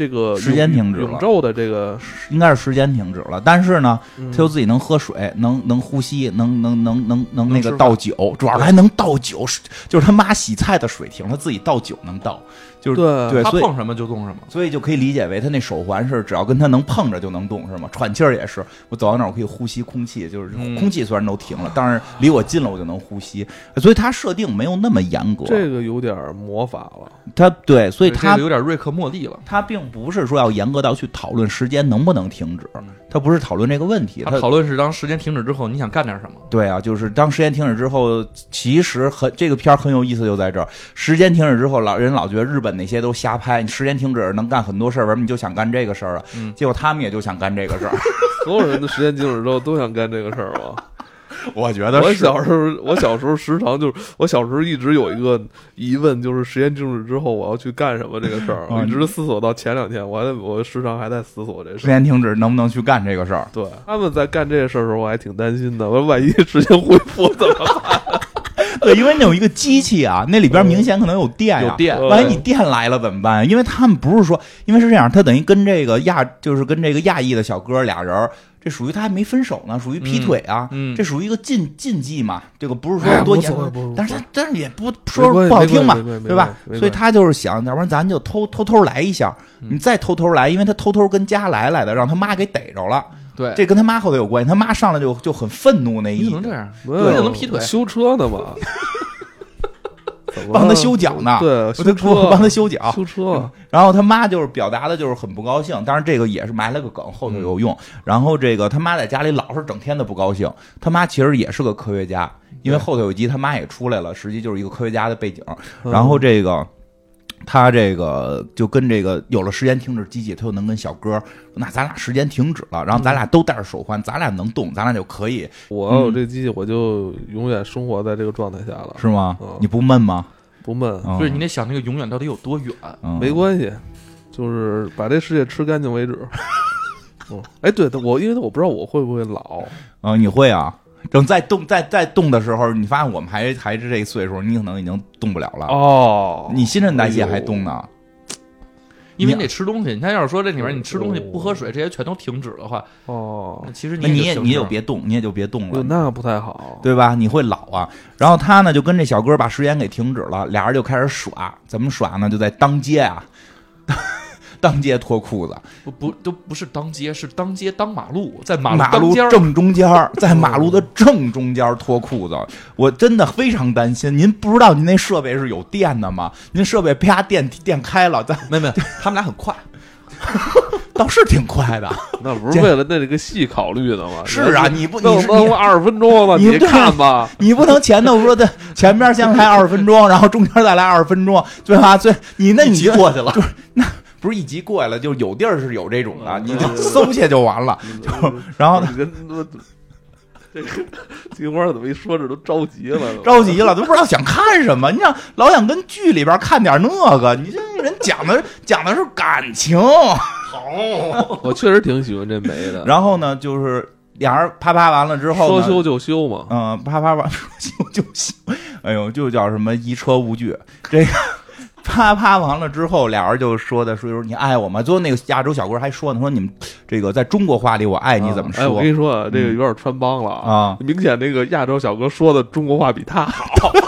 Speaker 1: 这个
Speaker 2: 时间停止了。
Speaker 1: 宇宙的这个，
Speaker 2: 应该是时间停止了，但是呢，
Speaker 1: 嗯。
Speaker 2: 他又自己能喝水，能能呼吸，能能能能能那个倒酒，主要是还能倒酒，就是他妈洗菜的水停，了自己倒酒能倒，就是
Speaker 1: 对
Speaker 2: 对，所以
Speaker 3: 他碰什么就动什么。
Speaker 2: 所以就可以理解为他那手环是只要跟他能碰着就能动，是吗？喘气儿也是，我走到那儿我可以呼吸空气，就是
Speaker 3: 嗯
Speaker 2: 空气虽然都停了，但是离我近了我就能呼吸，所以他设定没有那么严格。
Speaker 1: 这个有点魔法了。
Speaker 2: 他对，所以
Speaker 3: 对
Speaker 2: 他
Speaker 3: 这个有点瑞克莫蒂了。
Speaker 2: 他并不是说要严格到去讨论时间能不能停止，他不是讨论这个问题，
Speaker 3: 他讨论是当时间停止之后，你想干点什么？
Speaker 2: 对啊，就是当时间停止之后，其实很这个片儿很有意思，就在这儿。时间停止之后，老人老觉得日本那些都瞎拍，你时间停止能干很多事儿，为什么你就想干这个事儿啊？
Speaker 3: 嗯
Speaker 2: 结果他们也就想干这个事儿。
Speaker 1: 所有人的时间停止之后都想干这个事儿吗？
Speaker 2: 我觉得
Speaker 1: 我小时候，我小时候时常就是，我小时候一直有一个疑问，就是时间静止之后我要去干什么这个事儿，一直思索到前两天，我还我时常还在思索这
Speaker 2: 时
Speaker 1: 事儿。
Speaker 2: 间停止能不能去干这个事儿？
Speaker 1: 对，他们在干这个事儿的时候，我还挺担心的。我说万一时间恢复怎么办？
Speaker 2: 对，因为那有一个机器啊，那里边明显可能有电啊、
Speaker 3: 有电
Speaker 1: 嗯
Speaker 2: 万一你电来了怎么办？因为他们不是说，因为是这样，他等于跟这个亚，就是跟这个亚裔的小哥俩人，这属于他还没分手呢，属于劈腿啊，
Speaker 3: 嗯嗯
Speaker 2: 这属于一个禁禁忌嘛，这个不是
Speaker 1: 哎
Speaker 2: 说多严但是
Speaker 1: 他
Speaker 2: 但是也不说不好听嘛对吧所以他就是想，要不然咱就偷偷偷来一下，你再偷偷来，因为他偷偷跟家来来的，让他妈给逮着了，
Speaker 3: 对，
Speaker 2: 这跟他妈后头有关系，他妈上来就就很愤怒那一
Speaker 3: 你怎么能这样？
Speaker 1: 没
Speaker 3: 对
Speaker 1: 有
Speaker 3: 能劈腿
Speaker 1: 修车呢嘛？
Speaker 2: 帮他修脚呢，
Speaker 1: 对，修车
Speaker 2: 帮他修脚，
Speaker 1: 修车，
Speaker 2: 然后他妈就是表达的就是很不高兴，当然这个也是埋了个梗，后头有用。然后这个他妈在家里老是整天的不高兴，他妈其实也是个科学家，因为后头有一集他妈也出来了，实际就是一个科学家的背景。
Speaker 1: 嗯
Speaker 2: 然后这个他这个就跟这个有了时间停止机器，他就能跟小哥说，那咱俩时间停止了，然后咱俩都戴着手环，咱俩能动，咱俩就可以，
Speaker 1: 我要有这机器，我就永远生活在这个状态下了，
Speaker 2: 是吗
Speaker 1: 嗯？
Speaker 2: 你不闷吗？
Speaker 1: 不闷，
Speaker 2: 嗯
Speaker 3: 所以你得想那个永远到底有多远？
Speaker 2: 嗯
Speaker 1: 没关系，就是把这世界吃干净为止。嗯，哎，对，我因为我不知道我会不会老，
Speaker 2: 啊，你会啊？等再动再再动的时候，你发现我们还还是这个岁数，你可能已经动不了了。
Speaker 1: 哦
Speaker 2: 你新陈代谢还动呢，
Speaker 3: 因为
Speaker 2: 你
Speaker 3: 你得吃东西。你看，要是说这里面你吃东西不喝水，这些全都停止的话，
Speaker 1: 哦
Speaker 3: 那，其实
Speaker 2: 那你也你也就别动，你也就别动了，
Speaker 1: 哟那不太好。
Speaker 2: 对吧？你会老啊。然后他呢就跟这小哥把时间给停止了，俩人就开始耍，怎么耍呢？就在当街啊，当街脱裤子，
Speaker 3: 不不都不是当街，是当街当马路，在马
Speaker 2: 马
Speaker 3: 路
Speaker 2: 正中间儿，在马路的正中间儿脱裤子，我真的非常担心。您不知道您那设备是有电的吗？您设备啪电电开了，咱
Speaker 3: 没有没有，他们俩很快。
Speaker 2: 倒是挺快的。
Speaker 1: 那不是为了那个戏考虑的吗？
Speaker 2: 是啊，你不你是你
Speaker 1: 二十分钟吧，你看吧。
Speaker 2: 你不能前头说的前边先来二十分钟，然后中间再来二十分钟，对吧？最你那你就
Speaker 3: 过去了，
Speaker 2: 不是一集过来了，就有地儿是有这种的，
Speaker 1: 嗯
Speaker 2: 你就搜去就完了。就然后呢，
Speaker 1: 你跟他妈这个金花怎么一说这都着急了？
Speaker 2: 着急了，都不知道想看什么。你想老想跟剧里边看点那个，你这人讲的讲的是感情。
Speaker 1: 好 我确实挺喜欢这梅的，
Speaker 2: 然后呢，就是俩人啪啪完了之后，
Speaker 1: 说修就修嘛。
Speaker 2: 嗯，啪啪完说修就修，哎呦，就叫什么一车无惧。这个啪啪完了之后，俩人就说的说说你爱我吗？最后那个亚洲小哥还说呢，说你们这个在中国话里我爱你怎么
Speaker 1: 哎，我跟你说啊，这个有点穿帮了
Speaker 2: 啊？
Speaker 1: 明显那个亚洲小哥说的中国话比他好。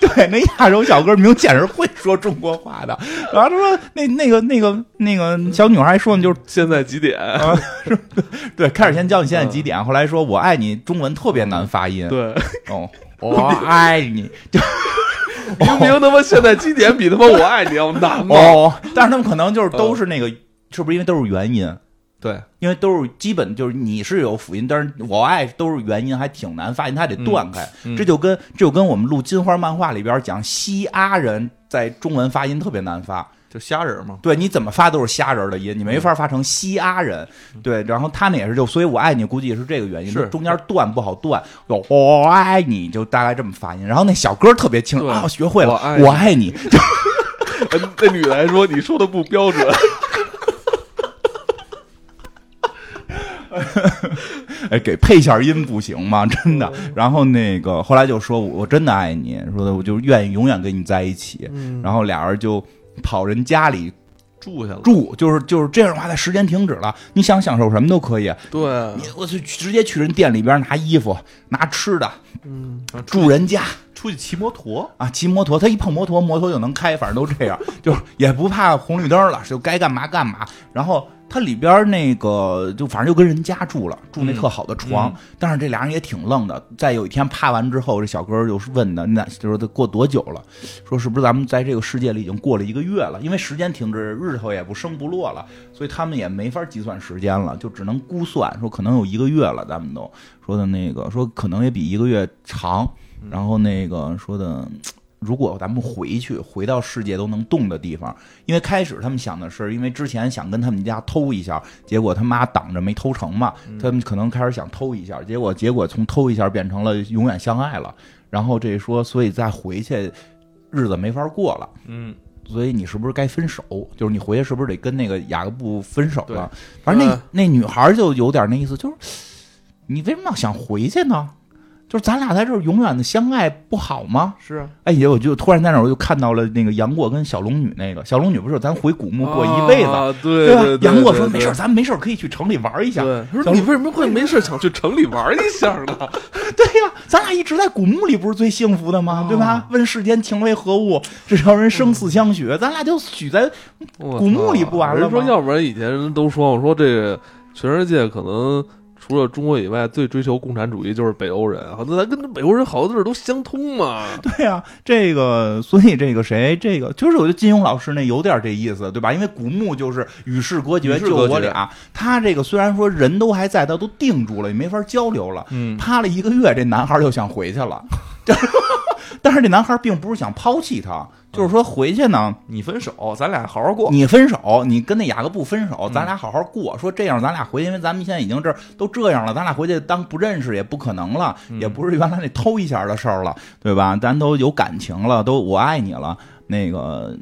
Speaker 2: 对，那亚洲小哥明显是会说中国话的。然后他说那那个那个那个小女孩还说呢，就是
Speaker 1: 现在几点？
Speaker 2: 对，开始先教你现在几点，后来说我爱你，中文特别难发音。
Speaker 1: 对，
Speaker 2: 哦，我爱你，就
Speaker 1: 明明他妈现在基点比他妈我爱你要难吗？
Speaker 2: 哦，但是他们可能就是都是那个，是不是因为都是元音？
Speaker 3: 对，
Speaker 2: 因为都是基本就是你是有辅音，但是我爱都是元音，还挺难发音，它还得断开。
Speaker 3: 嗯嗯
Speaker 2: 这就跟这就跟我们录金花漫画里边讲西阿人在中文发音特别难发，
Speaker 3: 就虾仁嘛，
Speaker 2: 对，你怎么发都是虾仁的音，你没法发成西阿人，对。然后他们也是，就所以“我爱你”估计也是这个原因，
Speaker 3: 是
Speaker 2: 中间断不好断。我爱你，就大概这么发音。然后那小哥特别清
Speaker 1: 楚
Speaker 2: 啊，我学会了
Speaker 1: 我爱你。那女的说：“你说的不标准。”
Speaker 2: 哎，给配下音不行吗？真的。然后那个后来就说：“我真的爱你。”说的我就愿意永远跟你在一起。然后俩人就。跑人家里
Speaker 3: 住下了，
Speaker 2: 住，就是就是这样的话，在时间停止了，你想享受什么都可以。
Speaker 1: 对，
Speaker 2: 你我去直接去人店里边拿衣服、拿吃的，
Speaker 1: 嗯，
Speaker 2: 住人家。
Speaker 3: 出去骑摩托，
Speaker 2: 啊，骑摩托，他一碰摩托，摩托就能开，反正都这样，就是也不怕红绿灯了，就该干嘛干嘛。然后他里边那个就反正就跟人家住了，住那特好的床，但是这俩人也挺愣的。在有一天趴完之后，这小哥就是问的，那就是过多久了？说是不是咱们在这个世界里已经过了一个月了？因为时间停止，日头也不升不落了，所以他们也没法计算时间了，就只能估算说可能有一个月了。咱们都说的那个说可能也比一个月长，然后那个说的。如果咱们回去，回到世界都能动的地方，因为开始他们想的是，因为之前想跟他们家偷一下，结果他妈挡着没偷成嘛，他们可能开始想偷一下，结果结果从偷一下变成了永远相爱了。然后这说，所以再回去日子没法过了。
Speaker 3: 嗯，
Speaker 2: 所以你是不是该分手？就是你回去是不是得跟那个雅各布分手了？反正那
Speaker 1: 嗯
Speaker 2: 那女孩就有点那意思，就是你为什么要想回去呢？就是咱俩在这儿永远的相爱不好吗？
Speaker 3: 是啊，
Speaker 2: 哎呀，我就突然在那儿我就看到了那个杨过跟小龙女那个小龙女不是咱回古墓过一辈子，
Speaker 1: 啊对
Speaker 2: 吧？
Speaker 1: 对，
Speaker 2: 杨过说没事，，咱没事可以去城里玩一下。
Speaker 1: 对，说你为什么会没事想去城里玩一下呢？
Speaker 2: 对呀，咱俩一直在古墓里，不是最幸福的吗？对吧？问世间情为何物，只要人生死相许。咱俩就许在古墓里不完了
Speaker 1: 人说，
Speaker 2: 吗
Speaker 1: 要不然以前人都说，我说这个全世界可能除了中国以外，最追求共产主义就是北欧人好，那咱跟北欧人好多地儿都相通嘛。
Speaker 2: 对呀、这个所以这个谁，这个就是我觉得金庸老师那有点这意思，对吧？因为古墓就是与世隔绝，就我俩。他这个虽然说人都还在，他都定住了，也没法交流了。
Speaker 3: 嗯，
Speaker 2: 趴了一个月，这男孩就想回去了。但是这男孩并不是想抛弃她，就是说回去呢，
Speaker 3: 你分手，咱俩好好过。
Speaker 2: 你分手，你跟那雅各布分手，
Speaker 3: 嗯
Speaker 2: 咱俩好好过。说这样，咱俩回去，因为咱们现在已经这都这样了，咱俩回去当不认识也不可能了，
Speaker 3: 嗯
Speaker 2: 也不是原来那偷一下的事儿了，对吧？咱都有感情了，都我爱你了。那个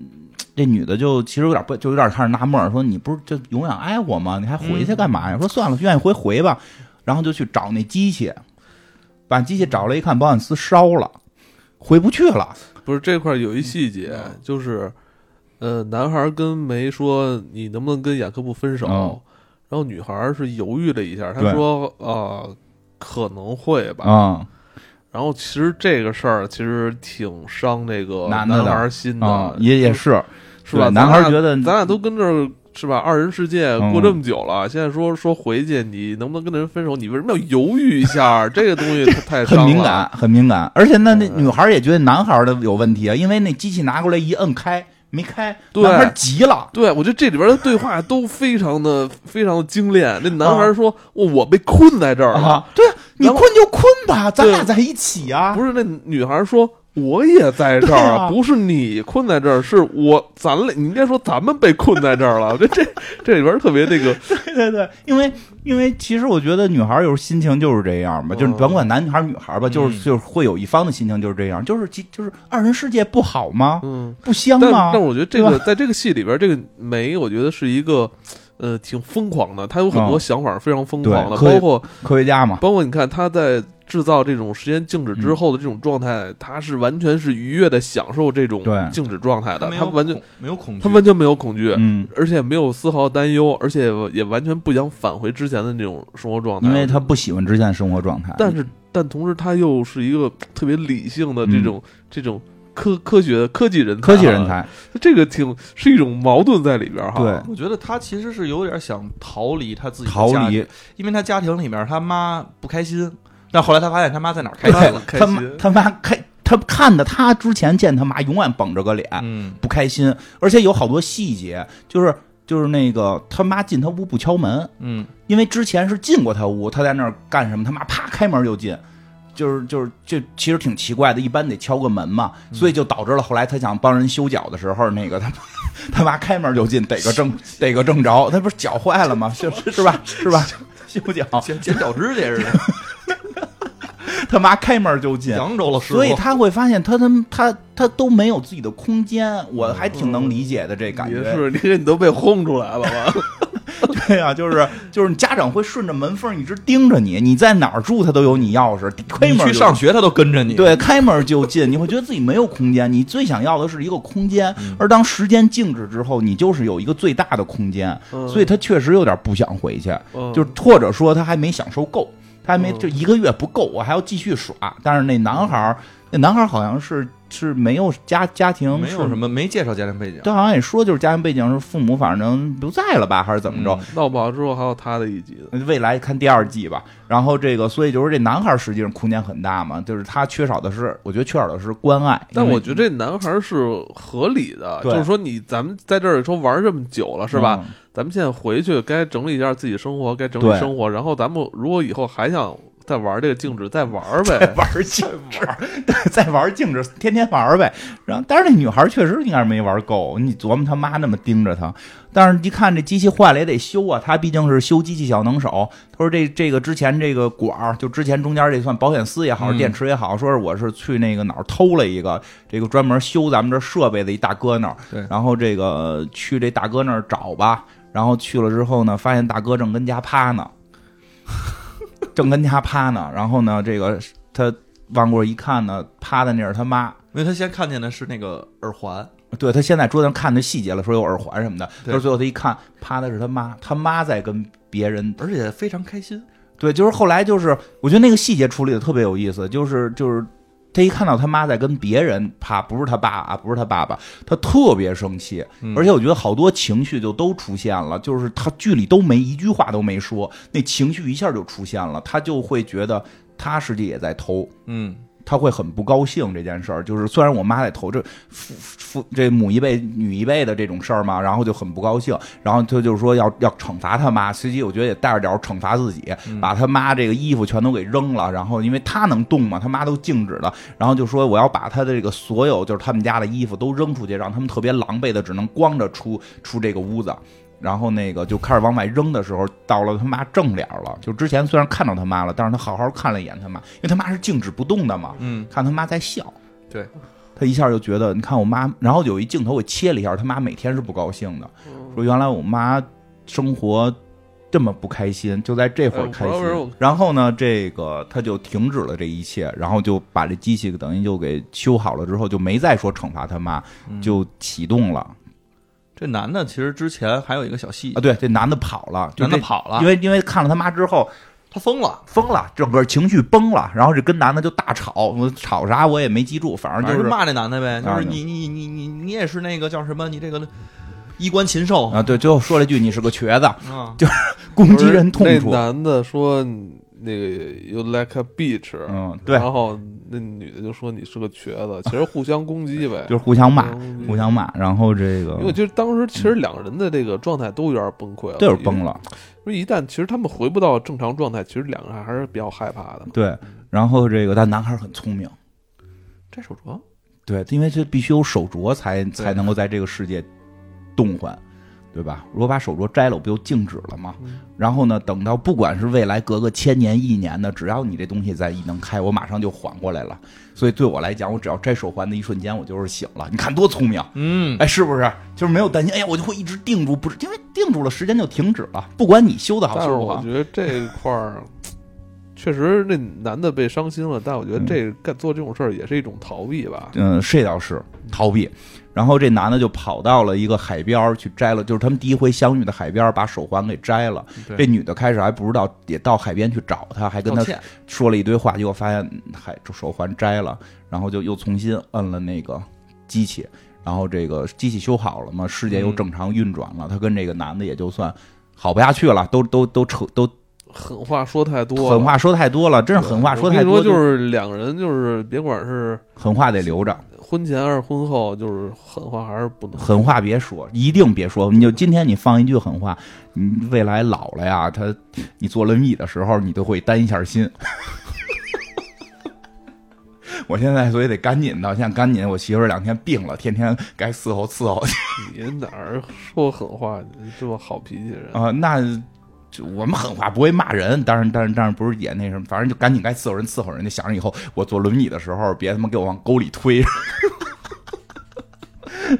Speaker 2: 这女的就其实有点不，就有点开始纳闷儿，说你不是就永远爱我吗？你还回去干嘛呀？说算了，愿意回回吧。然后就去找那机器，把机器找了一看，保险丝烧了，回不去了。
Speaker 1: 不是这块儿有一细节，就是，呃，男孩跟梅说你能不能跟雅各布分手，
Speaker 2: 嗯
Speaker 1: 然后女孩是犹豫了一下，她说啊、可能会吧。
Speaker 2: 啊
Speaker 1: 然后其实这个事儿其实挺伤这个
Speaker 2: 男
Speaker 1: 孩心的，
Speaker 2: 啊，也也是
Speaker 1: 是吧？
Speaker 2: 男孩觉得
Speaker 1: 咱俩都跟这儿是吧？二人世界
Speaker 2: 嗯
Speaker 1: 过这么久了，现在说说回去，你能不能跟人分手？你为什么要犹豫一下？这个东西太太
Speaker 2: 很敏感，很敏感。而且那那
Speaker 1: 嗯
Speaker 2: 女孩也觉得男孩的有问题啊，因为那机器拿过来一摁开没开，
Speaker 1: 对
Speaker 2: 男孩急了。
Speaker 1: 对，我觉得这里边的对话都非常的 非常的精炼。那男
Speaker 2: 啊
Speaker 1: 孩说：“我我被困在这儿了。
Speaker 2: 啊，对你困就困吧，咱俩在一起啊。
Speaker 1: 不是那女孩说：“我也在这儿
Speaker 2: 啊
Speaker 1: 不是你困在这儿，是我咱俩，你应该说咱们被困在这儿了。”这这这里边特别那个，
Speaker 2: 对对对，因为因为其实我觉得女孩有时候心情就是这样吧，就是
Speaker 1: 嗯
Speaker 2: 甭管男孩女孩吧，就是
Speaker 3: 嗯
Speaker 2: 就是会有一方的心情就是这样，就是其就是二人世界不好吗？
Speaker 1: 嗯。
Speaker 2: 不香吗？
Speaker 1: 但我觉得这个在这个戏里边，这个梅，我觉得是一个，呃，挺疯狂的。他有很多
Speaker 2: 嗯
Speaker 1: 想法，非常疯狂的，包括
Speaker 2: 科学家嘛，
Speaker 1: 包括你看他在制造这种时间静止之
Speaker 2: 嗯。
Speaker 1: 后的这种状态，他是完全是愉悦的享受这种静止状态的，
Speaker 3: 没有
Speaker 1: 他完全
Speaker 3: 没有恐惧，
Speaker 1: 他完全没有恐惧，
Speaker 2: 嗯，
Speaker 1: 而且没有丝毫担忧，而且也完全不想返回之前的那种生活状态，
Speaker 2: 因为他不喜欢之前生活状态，
Speaker 1: 但是但同时他又是一个特别理性的这种、这种科科学科技人才，
Speaker 2: 嗯科技人，才，
Speaker 1: 这个挺是一种矛盾在里边哈。
Speaker 2: 对。
Speaker 3: 我觉得他其实是有点想逃离他自己的
Speaker 2: 逃
Speaker 3: 家庭。
Speaker 2: 离，
Speaker 3: 因为他家庭里面他妈不开心，但后来他发现他妈在哪儿开
Speaker 2: 对
Speaker 3: 心了，
Speaker 2: 他妈他妈开他看的他之前见他妈永远绷着个脸，
Speaker 3: 嗯
Speaker 2: 不开心，而且有好多细节，就是就是那个他妈进他屋不敲门，
Speaker 3: 嗯
Speaker 2: 因为之前是进过他屋，他在那儿干什么，他妈啪开门就进。就是就是这其实挺奇怪的，一般得敲个门嘛，所以就导致了后来他想帮人修脚的时候，那个他 他妈开门就进，逮个正 逮个正着，他不是脚坏了吗？是是吧是吧？修脚，
Speaker 3: 剪剪脚趾甲似的，
Speaker 2: 他妈开门就进，
Speaker 3: 扬州了，
Speaker 2: 所以他会发现他他他他都没有自己的空间，我还挺能理解的这感觉。
Speaker 1: 也是，你都被轰出来了吧？
Speaker 2: 对呀、就是就是家长会顺着门缝一直盯着你，你在哪儿住他都有你钥匙，开
Speaker 3: 你
Speaker 2: 门
Speaker 3: 去上学，他都跟着你。，
Speaker 2: 对，开门就进，你会觉得自己没有空间。你最想要的是一个空间，
Speaker 3: 嗯
Speaker 2: 而当时间静止之后，你就是有一个最大的空间，
Speaker 1: 嗯
Speaker 2: 所以他确实有点不想回去，
Speaker 1: 嗯
Speaker 2: 就是或者说他还没享受够，他还没
Speaker 1: 嗯
Speaker 2: 就一个月不够，我还要继续耍。但是那男孩儿，那男孩好像是是没有家家庭，
Speaker 3: 没有什。么没介绍家庭背景。
Speaker 2: 他好像也说，就是家庭背景是父母反正不在了吧，还是怎么着？
Speaker 3: 嗯
Speaker 1: 闹不好之后还有他的一集的，
Speaker 2: 未来看第二季吧。然后这个，所以就是这男孩实际上空间很大嘛，就是他缺少的是，我觉得缺少的是关爱。
Speaker 1: 但我觉得这男孩是合理的，就是说你咱们在这儿说玩这么久了是吧？
Speaker 2: 嗯
Speaker 1: 咱们现在回去该整理一下自己生活，该整理生活，然后咱们如果以后还想再玩这个静止，在玩呗。
Speaker 2: 玩静止，对，再玩静止，天天玩呗。然后，但是那女孩确实应该是没玩够。你琢磨他妈那么盯着她，但是一看这机器坏了也得修啊。他毕竟是修机器小能手。他说这这个之前这个管儿，就之前中间这算保险丝也好，
Speaker 3: 嗯
Speaker 2: 电池也好，说是我是去那个哪儿偷了一个这个专门修咱们这设备的一大哥那儿。
Speaker 3: 对
Speaker 2: 然后这个去这大哥那儿找吧。然后去了之后呢，发现大哥正跟家趴呢，正跟他趴呢。然后呢，这个他往过一看呢，趴的那是他妈。
Speaker 3: 因为他先看见的是那个耳环，
Speaker 2: 对他现在桌子上看的细节了，说有耳环什么的。
Speaker 3: 对
Speaker 2: 但是最后他一看，趴的是他妈，他妈在跟别人。
Speaker 3: 而且非常开心。
Speaker 2: 对，就是后来就是，我觉得那个细节处理的特别有意思，就是就是。他一看到他妈在跟别人啪，不是他爸啊，不是他爸爸，他特别生气，
Speaker 3: 嗯。
Speaker 2: 而且我觉得好多情绪就都出现了，就是他剧里都没一句话都没说，那情绪一下就出现了，他就会觉得他实际也在偷，
Speaker 3: 嗯，
Speaker 2: 他会很不高兴这件事儿，就是虽然我妈在投这父父这母一辈女一辈的这种事儿嘛，然后就很不高兴，然后他就说要要惩罚他妈，随即我觉得也带着点儿惩罚自己，把他妈这个衣服全都给扔了，然后因为他能动嘛，他妈都静止了，然后就说我要把他的这个所有就是他们家的衣服都扔出去，让他们特别狼狈的只能光着出出这个屋子。然后那个就开始往外扔的时候，到了他妈正脸了。就之前虽然看到他妈了，但是他好好看了一眼他妈，因为他妈是静止不动的嘛。
Speaker 3: 嗯，
Speaker 2: 看他妈在笑，
Speaker 3: 对，
Speaker 2: 他一下就觉得，你看我妈，然后有一镜头我切了一下，他妈每天是不高兴的，说原来我妈生活这么不开心，就在这会儿开心
Speaker 1: 么。
Speaker 2: 然后呢，这个他就停止了这一切，然后就把这机器等于就给修好了之后，就没再说惩罚他妈，
Speaker 3: 嗯
Speaker 2: 就启动了
Speaker 3: 这男的其实之前还有一个小细
Speaker 2: 啊。，对，这男的跑了，
Speaker 3: 男的跑了
Speaker 2: 因，为因为看了他妈之后。
Speaker 3: 他疯了，
Speaker 2: 疯了，整个情绪崩了，然后这跟男的就大吵，我吵啥我也没记住，反正就是
Speaker 3: 骂这男的呗，就
Speaker 2: 啊
Speaker 3: 是你你你你你也是那个叫什么？你这个衣冠禽兽
Speaker 2: 啊，对，最后说了一句你是个瘸子，
Speaker 3: 啊，
Speaker 2: 攻击人痛处。
Speaker 1: 那男的说那个 you like a bitch，
Speaker 2: 嗯，对，
Speaker 1: 然后那女的就说你是个瘸子，其实互相攻击呗，
Speaker 2: 就是互相骂，互相骂，然后这个
Speaker 1: 因为就是当时其实两个人的这个状态都有点崩溃了，
Speaker 2: 就是崩了，
Speaker 1: 因为一旦其实他们回不到正常状态，其实两个人还是比较害怕的。
Speaker 2: 对，然后这个但男孩很聪明，
Speaker 3: 摘手镯，
Speaker 2: 对，因为这必须有手镯才才能够在这个世界动换，对吧？如果把手镯摘了，我不就静止了吗？
Speaker 1: 嗯
Speaker 2: 然后呢，等到不管是未来隔个千年亿年的，只要你这东西在一能开，我马上就缓过来了。所以对我来讲，我只要摘手环的一瞬间，我就是醒了。你看多聪明！
Speaker 3: 嗯，
Speaker 2: 哎，是不是？就是没有担心，哎呀，我就会一直定住，不是因为定住了，时间就停止了。不管你修的好
Speaker 1: 但是
Speaker 2: 修不好，
Speaker 1: 我觉得这一块儿确实那男的被伤心了，但我觉得这干做这种事儿也是一种逃避吧。
Speaker 2: 嗯，这倒是逃避。然后这男的就跑到了一个海边去摘了，就是他们第一回相遇的海边，把手环给摘了。
Speaker 3: 对
Speaker 2: 这女的开始还不知道，也到海边去找他，还跟他，说了一堆话，结果发现海手环摘了，然后就又重新摁了那个机器，然后这个机器修好了嘛，世界又
Speaker 3: 嗯
Speaker 2: 正常运转了，他跟这个男的也就算好不下去了，都都都扯都
Speaker 1: 狠话说太多，
Speaker 2: 狠话说太多了，真是狠话说太多，
Speaker 1: 说就是两个人就是别管是
Speaker 2: 狠话得留着，
Speaker 1: 婚前还是婚后，就是狠话还是不能。
Speaker 2: 狠话别说，一定别说。你就今天你放一句狠话，你未来老了呀，他你坐轮椅的时候，你都会担一下心。我现在所以得赶紧的，现在赶紧，我媳妇儿两天病了，天天该伺候伺候去
Speaker 1: 你哪儿说狠话？你这么好脾气人，
Speaker 2: 啊、那就我们狠话不会骂人，当然，当然，当然不是也那什么，反正就赶紧该伺候人伺候人，就想着以后我坐轮椅的时候，别他妈给我往沟里推。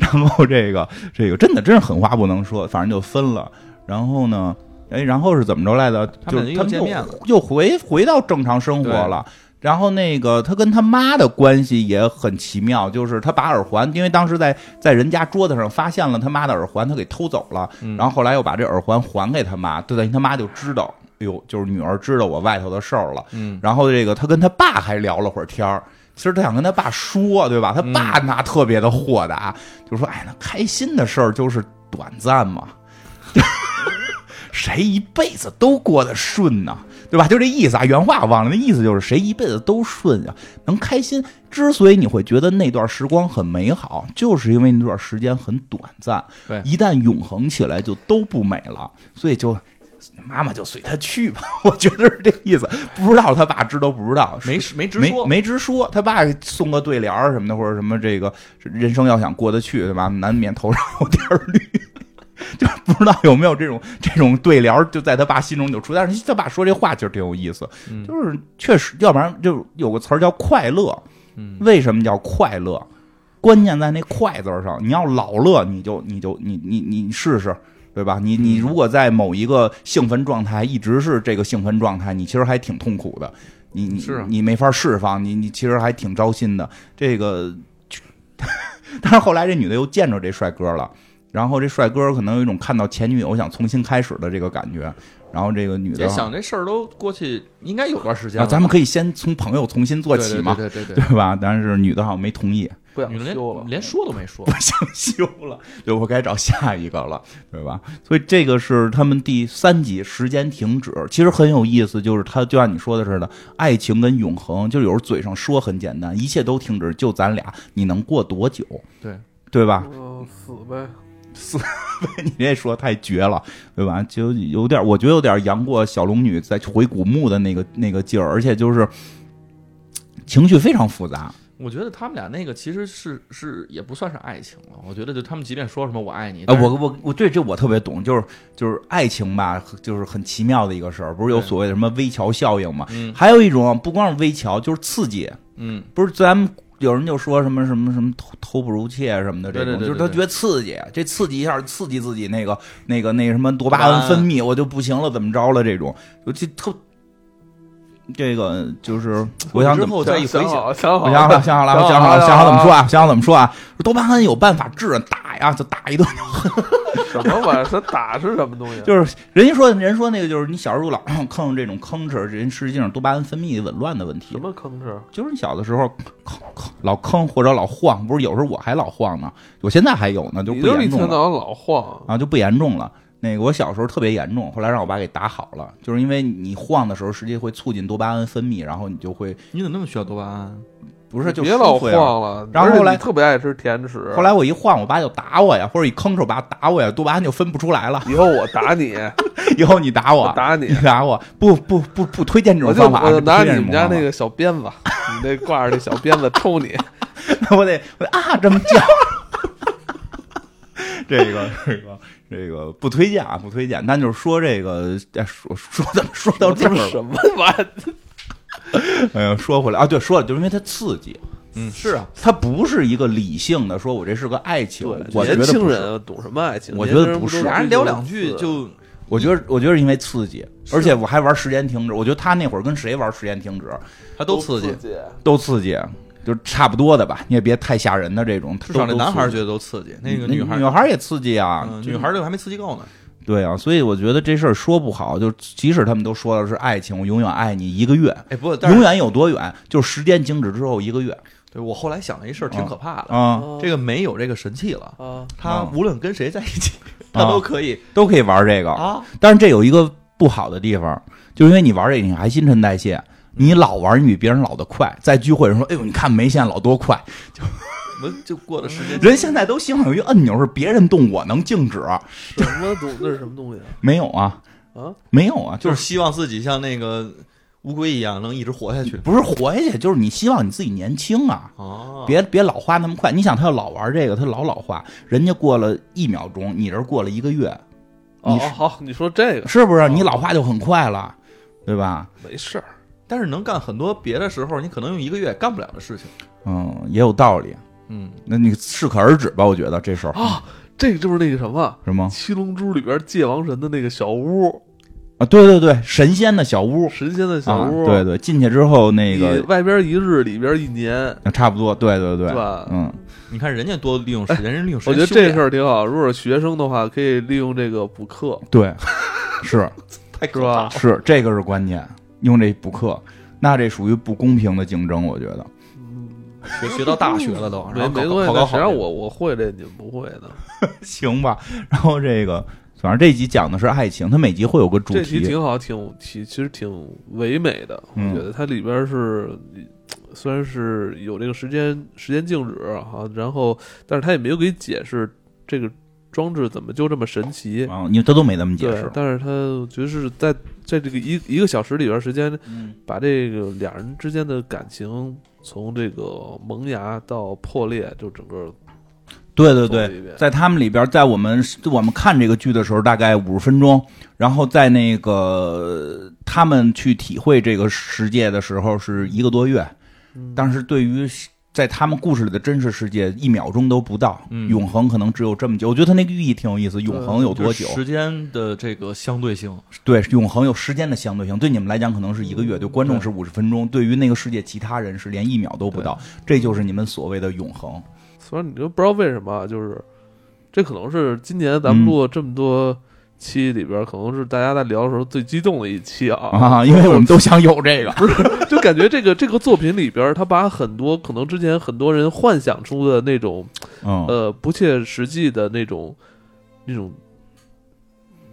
Speaker 2: 然后这个这个真的真是狠话不能说，反正就分了。然后呢，哎，然后是怎么着来的？就是他们
Speaker 3: 又见面了
Speaker 2: 又又回回到正常生活了。然后那个他跟他妈的关系也很奇妙，就是他把耳环，因为当时在在人家桌子上发现了他妈的耳环，他给偷走了，
Speaker 3: 嗯
Speaker 2: 然后后来又把这耳环还给他妈，对，等于他妈就知道，哎呦，就是女儿知道我外头的事儿了。
Speaker 3: 嗯，
Speaker 2: 然后这个他跟他爸还聊了会儿天儿。其实他想跟他爸说，对吧？他爸那特别的豁达，就说：“哎，那开心的事儿就是短暂嘛，谁一辈子都过得顺呢？对吧？就这意思啊，原话忘了，那意思就是谁一辈子都顺啊，能开心。之所以你会觉得那段时光很美好，就是因为那段时间很短暂，
Speaker 3: 对
Speaker 2: 一旦永恒起来就都不美了，所以就妈妈就随他去吧，我觉得是这意思。不知道他爸知都不知道，
Speaker 3: 没没直
Speaker 2: 没
Speaker 3: 说，
Speaker 2: 没直说，他爸送个对联儿什么的，或者什么这个人生要想过得去，对吧？难免头上有点绿。就不知道有没有这种这种对联，就在他爸心中就出。但是他爸说这话其实挺有意思，
Speaker 3: 嗯
Speaker 2: 就是确实，要不然就有个词儿叫快乐。
Speaker 3: 嗯
Speaker 2: 为什么叫快乐？关键在那“快”字上。你要老乐，你就你就你你你试试，对吧？你你如果在某一个兴奋状态一直是这个兴奋状态，你其实还挺痛苦的。你你你没法释放，你你其实还挺糟心的。这个，但是后来这女的又见着这帅哥了，然后这帅哥可能有一种看到前女友想重新开始的这个感觉。然后这个女的，
Speaker 3: 想这事儿都过去，应该有段时间
Speaker 2: 啊，
Speaker 3: 了。
Speaker 2: 咱们可以先从朋友重新做起嘛，
Speaker 3: 对对对对对
Speaker 2: 对吧？但是女的好像没同意。
Speaker 1: 不想修了
Speaker 3: 连。连说都没说
Speaker 2: 不。想修了，对我该找下一个了，对吧？所以这个是他们第三集时间停止，其实很有意思，就是他就像你说的似的，爱情跟永恒，就有时候嘴上说很简单，一切都停止，就咱俩，你能过多久，
Speaker 3: 对，
Speaker 2: 对吧？
Speaker 1: 嗯，死呗。
Speaker 2: 你这说太绝了，对吧？就有点，我觉得有点杨过小龙女在回古墓的那个那个劲儿，而且就是情绪非常复杂。
Speaker 3: 我觉得他们俩那个其实是是也不算是爱情了。我觉得就他们即便说什么我爱你，
Speaker 2: 啊，我我我对这我特别懂，就是就是爱情吧，就是很奇妙的一个事儿，不是有所谓的什么微桥效应嘛？
Speaker 3: 嗯
Speaker 2: 还有一种不光是微桥，就是刺激，
Speaker 3: 嗯
Speaker 2: 不是咱们有人就说什么什么什么偷偷不如妾什么的这种，就是他觉得刺激，这刺激一下刺激自己那个那个那个什么多巴
Speaker 3: 胺
Speaker 2: 胺分泌，我就不行了，怎么着了这种，就这特。这个就是我想怎么
Speaker 3: 再一回想，
Speaker 1: 想好，想好
Speaker 2: 想好了，想好了，想好了，想好怎么说啊？想好怎么说啊？多巴胺有办法治，打呀，就打一顿。
Speaker 1: 什么玩意儿？他打是什么东西？
Speaker 2: 就是人家说，人说那个就是你小时候老坑这种吭哧，人实际上多巴胺分泌紊乱的问题
Speaker 1: 什。么吭哧？
Speaker 2: 就是你小的时候吭吭老吭或者老晃，不是有时候我还老晃呢，我现在还有呢，就不严重了
Speaker 1: 天老晃，
Speaker 2: 啊，就不严重了。那个我小时候特别严重，后来让我爸给打好了，就是因为你晃的时候，实际会促进多巴胺分泌，然后你就会
Speaker 3: 你怎么那么需要多巴胺？
Speaker 2: 不是就
Speaker 1: 别老晃了。
Speaker 2: 然后后来
Speaker 1: 特别爱吃甜食，
Speaker 2: 后来我一晃，我爸就打我呀，或者一吭哧我爸打我呀，多巴胺就分不出来了。
Speaker 1: 以后我打你，
Speaker 2: 以后你打我，
Speaker 1: 我打你
Speaker 2: 你打我，不不不不推荐这种方法。
Speaker 1: 我就拿你们家那个小鞭子，你那挂着那小鞭子抽你。
Speaker 2: 我得啊这么叫。这个这个这个不推荐啊，不推荐。但就是说这个，哎说说怎么说到这儿了？
Speaker 1: 什么玩意儿？
Speaker 2: 哎呀，说回来啊，对，说了，就是因为它刺激，
Speaker 3: 嗯，是啊，
Speaker 2: 它不是一个理性的，说我这是个爱情，我觉得
Speaker 1: 年轻
Speaker 2: 得不是。
Speaker 1: 人懂什么爱情？
Speaker 2: 我觉得不是
Speaker 1: 都
Speaker 3: 俩人聊两句就
Speaker 2: 我觉得，我觉得是因为刺激，而且我还玩时间停止。我觉得他那会儿跟谁玩时间停止
Speaker 3: 他
Speaker 1: 都
Speaker 3: 都刺，激。
Speaker 2: 都刺激，就是差不多的吧。你也别太吓人的这种。
Speaker 3: 至少那
Speaker 2: 都都刺激
Speaker 3: 男孩觉得都刺激，那个
Speaker 2: 女
Speaker 3: 女孩
Speaker 2: 女孩也刺激啊，
Speaker 3: 嗯女孩这个还没刺激够呢。
Speaker 2: 对啊，所以我觉得这事儿说不好，就即使他们都说的是爱情，我永远爱你一个月，
Speaker 3: 哎，不但是
Speaker 2: 永远有多远？就是时间静止之后一个月
Speaker 3: 对我后来想了一事儿，挺可怕的。
Speaker 2: 啊，
Speaker 3: 这个没有这个神器了，
Speaker 1: 啊，
Speaker 3: 他
Speaker 2: 啊
Speaker 3: 无论跟谁在一起，他都可以
Speaker 2: 都可以玩这个。
Speaker 3: 啊。
Speaker 2: 但是这有一个不好的地方，就是因为你玩这个，你还新陈代谢。你老玩，你比别人老得快。在聚会上说：“哎呦，你看梅县老多快。
Speaker 3: 我就过了时间 ”，
Speaker 2: 人现在都希望有一个按钮是别人动我能静止，
Speaker 1: 什么东那是什么东西
Speaker 2: 没有啊，
Speaker 1: 啊？
Speaker 2: 没有啊，
Speaker 3: 就
Speaker 2: 就是是
Speaker 3: 希望自己像那个乌龟一样能一直活下去。
Speaker 2: 不是活下去，就是你希望你自己年轻啊。
Speaker 3: 哦，
Speaker 2: 别别老花那么快，你想他要老玩这个，他老老花，人家过了一秒钟，你这过了一个月，你是
Speaker 1: 哦好，你说这个
Speaker 2: 是不是？
Speaker 1: 哦
Speaker 2: 你老花就很快了，对吧？
Speaker 1: 没事儿，
Speaker 3: 但是能干很多别的时候你可能用一个月干不了的事情。
Speaker 2: 嗯，也有道理。
Speaker 3: 嗯，
Speaker 2: 那你适可而止吧，我觉得这事儿。
Speaker 1: 啊，这个就是那个什么
Speaker 2: 什么《
Speaker 1: 七龙珠》里边界王神的那个小屋，
Speaker 2: 啊，对对对，神仙的小屋，
Speaker 1: 神仙的小
Speaker 2: 啊，
Speaker 1: 屋，
Speaker 2: 对对，进去之后那个
Speaker 1: 外边一日，里边一年，
Speaker 2: 差不多，对对对？嗯，
Speaker 3: 你看人家多利用时间，人利用时间
Speaker 1: 我觉得这事儿挺好。如果是学生的话，可以利用这个补课，
Speaker 2: 对，是。
Speaker 3: 太
Speaker 1: 是吧？
Speaker 2: 是，这个是关键，用这补课，那这属于不公平的竞争，我觉得。
Speaker 3: 学学到大学了都，
Speaker 1: 没
Speaker 3: 然后考
Speaker 1: 没关系，谁让我我会这，你们不会的。
Speaker 2: 行吧，然后这个，反正这集讲的是爱情，它每集会有个主题
Speaker 1: 这题
Speaker 2: 题，
Speaker 1: 挺好，挺其其实挺唯美的，
Speaker 2: 嗯
Speaker 1: 我觉得它里边是虽然是有这个时间时间静止哈，然后但是它也没有给解释这个装置怎么就这么神奇。
Speaker 2: 啊，你他都没怎么解释，，
Speaker 1: 但是他我觉得是在在这个一一个小时里边时间，
Speaker 2: 嗯
Speaker 1: 把这个俩人之间的感情从这个萌芽到破裂，就整个
Speaker 2: 对对对在他们里边，在我们我们看这个剧的时候，大概五十分钟，然后在那个他们去体会这个世界的时候是一个多月，
Speaker 1: 嗯
Speaker 2: 但是对于在他们故事里的真实世界，一秒钟都不到，
Speaker 3: 嗯
Speaker 2: 永恒可能只有这么久。我觉得他那个寓意挺有意思，永恒有多久？
Speaker 3: 时间的这个相对性，
Speaker 2: 对，永恒有时间的相对性，对你们来讲可能是一个月，对观众是五十分钟，对于那个世界其他人是连一秒都不到，这就是你们所谓的永恒。
Speaker 1: 所以你就不知道为什么啊，就是这可能是今年咱们录了这么多期里边，可能是大家在聊的时候最激动的一期啊，
Speaker 2: 啊，因为我们都想有这个，
Speaker 1: 就感觉这个这个作品里边，他把很多可能之前很多人幻想出的那种
Speaker 2: 嗯，
Speaker 1: 呃不切实际的那种那种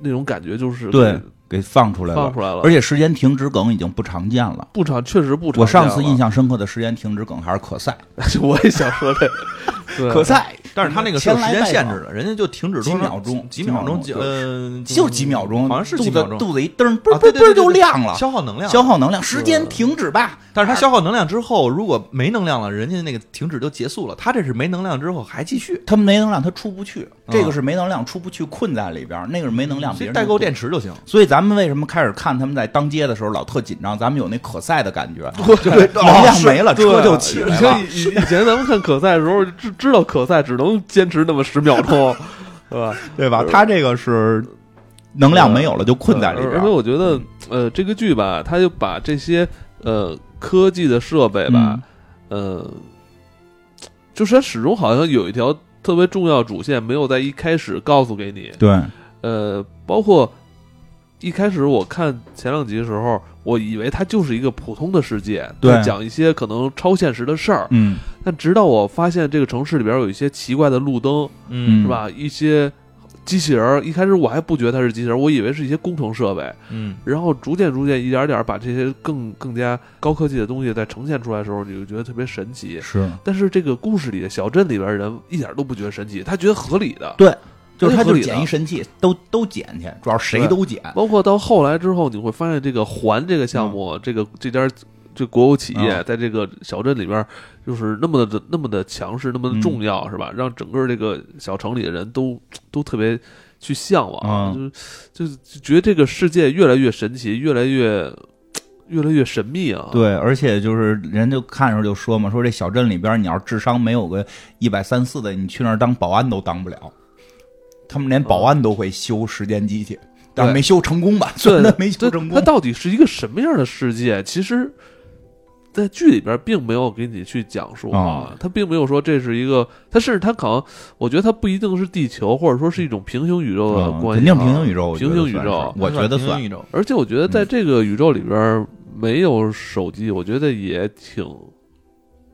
Speaker 1: 那种感觉，就是
Speaker 2: 对给放出来了
Speaker 1: 放。出来了，
Speaker 2: 而且时间停止梗已经不常见了。
Speaker 1: 不常确实不常见。
Speaker 2: 我上次印象深刻的时间停止梗还是可赛，
Speaker 1: 我也想说这，个
Speaker 2: 可赛，
Speaker 3: 但是他那个是有时间限制的，人家就停止
Speaker 2: 几秒钟
Speaker 3: 几秒钟，呃，
Speaker 2: 就几秒钟，
Speaker 3: 好像是
Speaker 2: 肚
Speaker 3: 几秒钟，
Speaker 2: 子肚子一蹬，嘣
Speaker 3: 啊
Speaker 2: 嘣嘣就亮了，
Speaker 3: 消耗能量，
Speaker 2: 消耗能量，时间停止吧。
Speaker 3: 但是他消耗能量之后，如果没能量了，人家那个停止就结束了。他这是没能量之后还继续，
Speaker 2: 他没能量，他出不去。
Speaker 3: 啊
Speaker 2: 这个是没能量出不去，困在里边儿；那个是没能量，别人
Speaker 3: 所以代购电。
Speaker 2: 池
Speaker 3: 就行。
Speaker 2: 所以咱们为什么开始看他们在当街的时候老特紧张？咱们有那可赛的感觉，
Speaker 1: 对
Speaker 2: 能量没了，车就起来了。
Speaker 1: 以前咱们看可赛的时候，知知道可赛只能坚持那么十秒钟，对吧？
Speaker 2: 对吧？他这个是能量没有了，就困在里边
Speaker 1: 而且。我觉得，呃，这个剧吧，他就把这些呃科技的设备吧，呃，就是它始终好像有一条特别重要主线没有在一开始告诉给你，
Speaker 2: 对，
Speaker 1: 呃，包括一开始我看前两集的时候，我以为它就是一个普通的世界，
Speaker 2: 对
Speaker 1: 讲一些可能超现实的事儿。
Speaker 2: 嗯
Speaker 1: 但直到我发现这个城市里边有一些奇怪的路灯，
Speaker 2: 嗯
Speaker 1: 是吧？一些机器人儿，一开始我还不觉得它是机器人，我以为是一些工程设备。
Speaker 3: 嗯，
Speaker 1: 然后逐渐逐渐一点点把这些更更加高科技的东西再呈现出来的时候，你就觉得特别神奇。
Speaker 2: 是
Speaker 1: 但是这个故事里的小镇里边人一点都不觉得神奇，他觉得合理的。
Speaker 2: 对，就是他就捡一神器，都都捡去，主要谁都捡。
Speaker 1: 包括到后来之后，你会发现这个环这个项目，这个这家这国有企业
Speaker 2: 嗯
Speaker 1: 在这个小镇里边，就是那么的那么的强势，那么的重要，是吧？让整个这个小城里的人都都特别去向往，
Speaker 2: 嗯
Speaker 1: 就是就是觉得这个世界越来越神奇，越来越越来越神秘啊。
Speaker 2: 对，而且就是人就看着就说嘛，说这小镇里边，你要是智商没有个一百三四的，你去那儿当保安都当不了。他们连保安都会修时间机器，但是没修成功吧？虽
Speaker 1: 对
Speaker 2: 然他没修成功。
Speaker 1: 它到底是一个什么样的世界？其实，在剧里边并没有给你去讲述啊，他并没有说这是一个，他甚至他可能，我觉得它不一定是地球，或者说是一种平行宇宙的
Speaker 2: 嗯
Speaker 1: 关系、
Speaker 2: 肯定平行宇宙，
Speaker 1: 平行宇宙
Speaker 2: 我觉得算。
Speaker 1: 而且我觉得在这个宇宙里边没有手机，我觉得也挺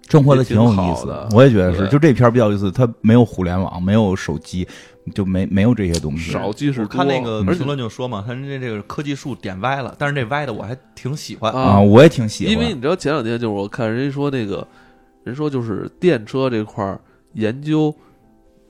Speaker 2: 生活的挺有意思
Speaker 1: 的
Speaker 2: 我也觉得是。就这片儿比较有意思，它没有互联网，没有手机，就没没有这些东西。
Speaker 1: 少即是多。
Speaker 3: 我看那个评论就说嘛，他人家这个科技树点歪了，但是这歪的我还挺喜欢。
Speaker 1: 啊
Speaker 2: 啊，我也挺喜欢。
Speaker 1: 因为你知道前两天就是我看人家说那个，人说就是电车这块儿研究，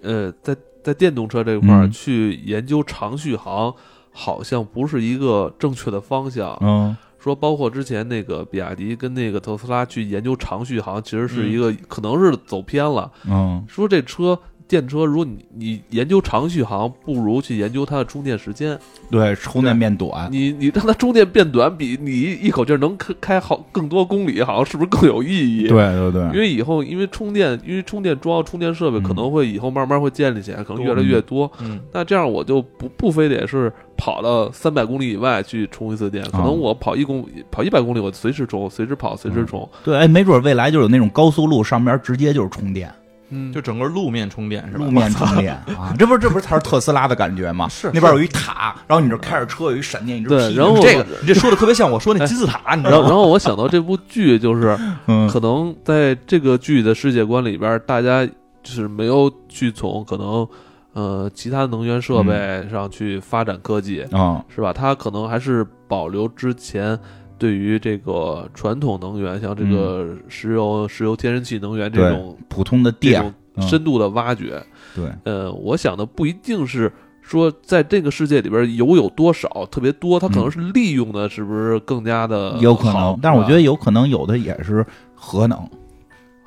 Speaker 1: 呃，在在电动车这块儿
Speaker 2: 嗯
Speaker 1: 去研究长续航，好像不是一个正确的方向。
Speaker 2: 嗯
Speaker 1: 说包括之前那个比亚迪跟那个特斯拉去研究长续航，其实是
Speaker 3: 嗯
Speaker 1: 一个、可能是走偏了。
Speaker 2: 嗯
Speaker 1: 说这车电车，如果你你研究长续航，不如去研究它的充电时间。
Speaker 2: 对，充电变短，
Speaker 1: 你你让它充电变短，比你一口气儿能开开好更多公里，好像是不是更有意义？
Speaker 2: 对对对，
Speaker 1: 因为以后因为充电，因为充电桩、充电设备
Speaker 2: 嗯
Speaker 1: 可能会以后慢慢会建立起来，可能越来越多。
Speaker 3: 嗯，
Speaker 1: 那这样我就不不非得是跑到三百公里以外去充一次电，可
Speaker 2: 啊
Speaker 1: 能我跑一公跑一百公里，我随时充，随时跑，随时充。
Speaker 2: 对，哎，没准未来就有那种高速路上面直接就是充电，
Speaker 1: 嗯，
Speaker 3: 就整个路面充电是吧？
Speaker 2: 路面充电 啊，这不是这不是才是特斯拉的感觉吗？
Speaker 3: 是
Speaker 2: 那边有一塔，然后你这开着车有一闪电一直劈
Speaker 1: 对然后
Speaker 3: 这个你这说的特别像我说那金字塔，你知道吗？
Speaker 1: 然后我想到这部剧，就是
Speaker 2: 嗯
Speaker 1: 可能在这个剧的世界观里边，大家就是没有去从可能呃其他能源设备上去发展科技，
Speaker 2: 啊
Speaker 1: 是吧？它可能还是保留之前对于这个传统能源，像这个石油、石油、天然气能源这种
Speaker 2: 普通的
Speaker 1: 这
Speaker 2: 电
Speaker 1: 深度的挖掘。
Speaker 2: 对，
Speaker 1: 呃，我想的不一定是说在这个世界里边油有多少特别多，它可能是利用的是不是更加的
Speaker 2: 有可能，但是我觉得有可能有的也是核能。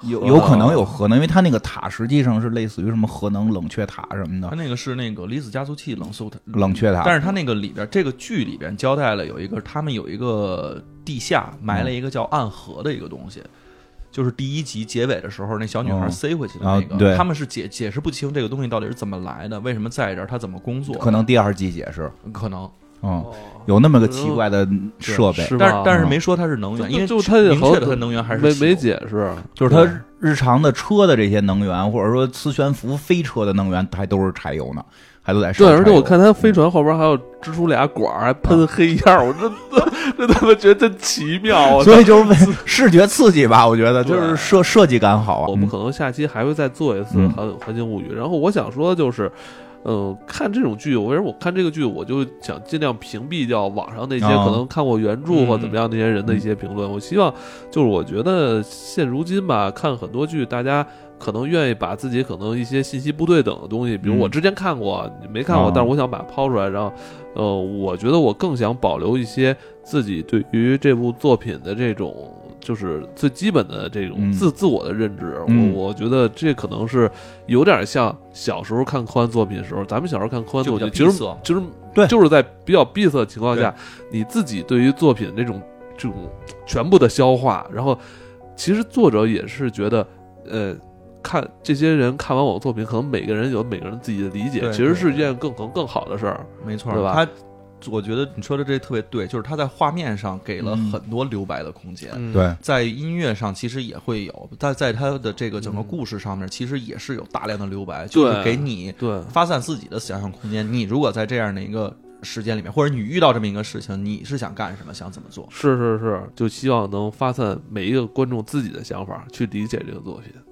Speaker 2: 有有可能有核能，因为它那个塔实际上是类似于什么核能冷却塔什么的，
Speaker 3: 它那个是那个离子加速器冷缩塔，
Speaker 2: 冷却塔。
Speaker 3: 但是它那个里边，这个剧里边交代了有一个，他们有一个地下埋了一个叫暗河的一个东西，就是第一集结尾的时候，那小女孩
Speaker 2: 哦。
Speaker 3: 塞回去的那个，
Speaker 2: 啊对。
Speaker 3: 他们是解解释不清这个东西到底是怎么来的，为什么在这儿，它怎么工作，
Speaker 2: 可能第二季解释，
Speaker 3: 可能，
Speaker 2: 嗯，
Speaker 1: 哦
Speaker 2: 有那么个奇怪的设备，
Speaker 3: 但是但是没说它是能源，因为
Speaker 1: 就它
Speaker 3: 明确的
Speaker 1: 它
Speaker 3: 它能源还是
Speaker 1: 没没解释，
Speaker 2: 就是它日常的车的这些能源，或者说磁悬浮飞车的能源，还都是柴油呢，还都在烧
Speaker 1: 对，而且我看它飞船后边还有支出俩管儿，还喷黑烟儿，我真真他妈觉得真奇妙。我
Speaker 2: 所以就是为视觉刺激吧，我觉得就是设设计感好啊。
Speaker 1: 我们可能下期还会再做一次
Speaker 2: 嗯《
Speaker 1: 环环境物语》，然后我想说的就是。嗯，看这种剧，我为什么我看这个剧，我就想尽量屏蔽掉网上那些
Speaker 2: 啊
Speaker 1: 可能看过原著或怎么样那些人的一些评论。我希望，就是我觉得现如今吧，看很多剧，大家可能愿意把自己可能一些信息不对等的东西，比如我
Speaker 2: 嗯
Speaker 1: 之前看过，你没看过，
Speaker 2: 啊
Speaker 1: 但是我想把它抛出来，然后，呃，我觉得我更想保留一些自己对于这部作品的这种。就是最基本的这种
Speaker 2: 嗯。
Speaker 1: 自、自我的认知，
Speaker 2: 嗯。
Speaker 1: 我我觉得这可能是有点像小时候看科幻作品的时候，咱们小时候看科幻作品，其实就是
Speaker 2: 对。
Speaker 1: 就是在比较闭塞的情况下，你自己对于作品那种这种全部的消化，然后其实作者也是觉得，呃，看这些人看完我的作品，可能每个人有每个人自己的理解，其实是一件更可能更好的事儿。
Speaker 3: 没错，
Speaker 1: 对吧？
Speaker 3: 它，我觉得你说的这特别对，就是他在画面上给了
Speaker 2: 嗯
Speaker 3: 很多留白的空间。
Speaker 1: 嗯，
Speaker 2: 对，
Speaker 3: 在音乐上其实也会有，但在他的这个整个
Speaker 1: 嗯
Speaker 3: 故事上面，其实也是有大量的留白，就是给你
Speaker 1: 对，
Speaker 3: 发散自己的想象空间。你如果在这样的一个时间里面，或者你遇到这么一个事情，你是想干什么，想怎么做？
Speaker 1: 是是是，就希望能发散每一个观众自己的想法，去理解这个作品。
Speaker 3: 嗯。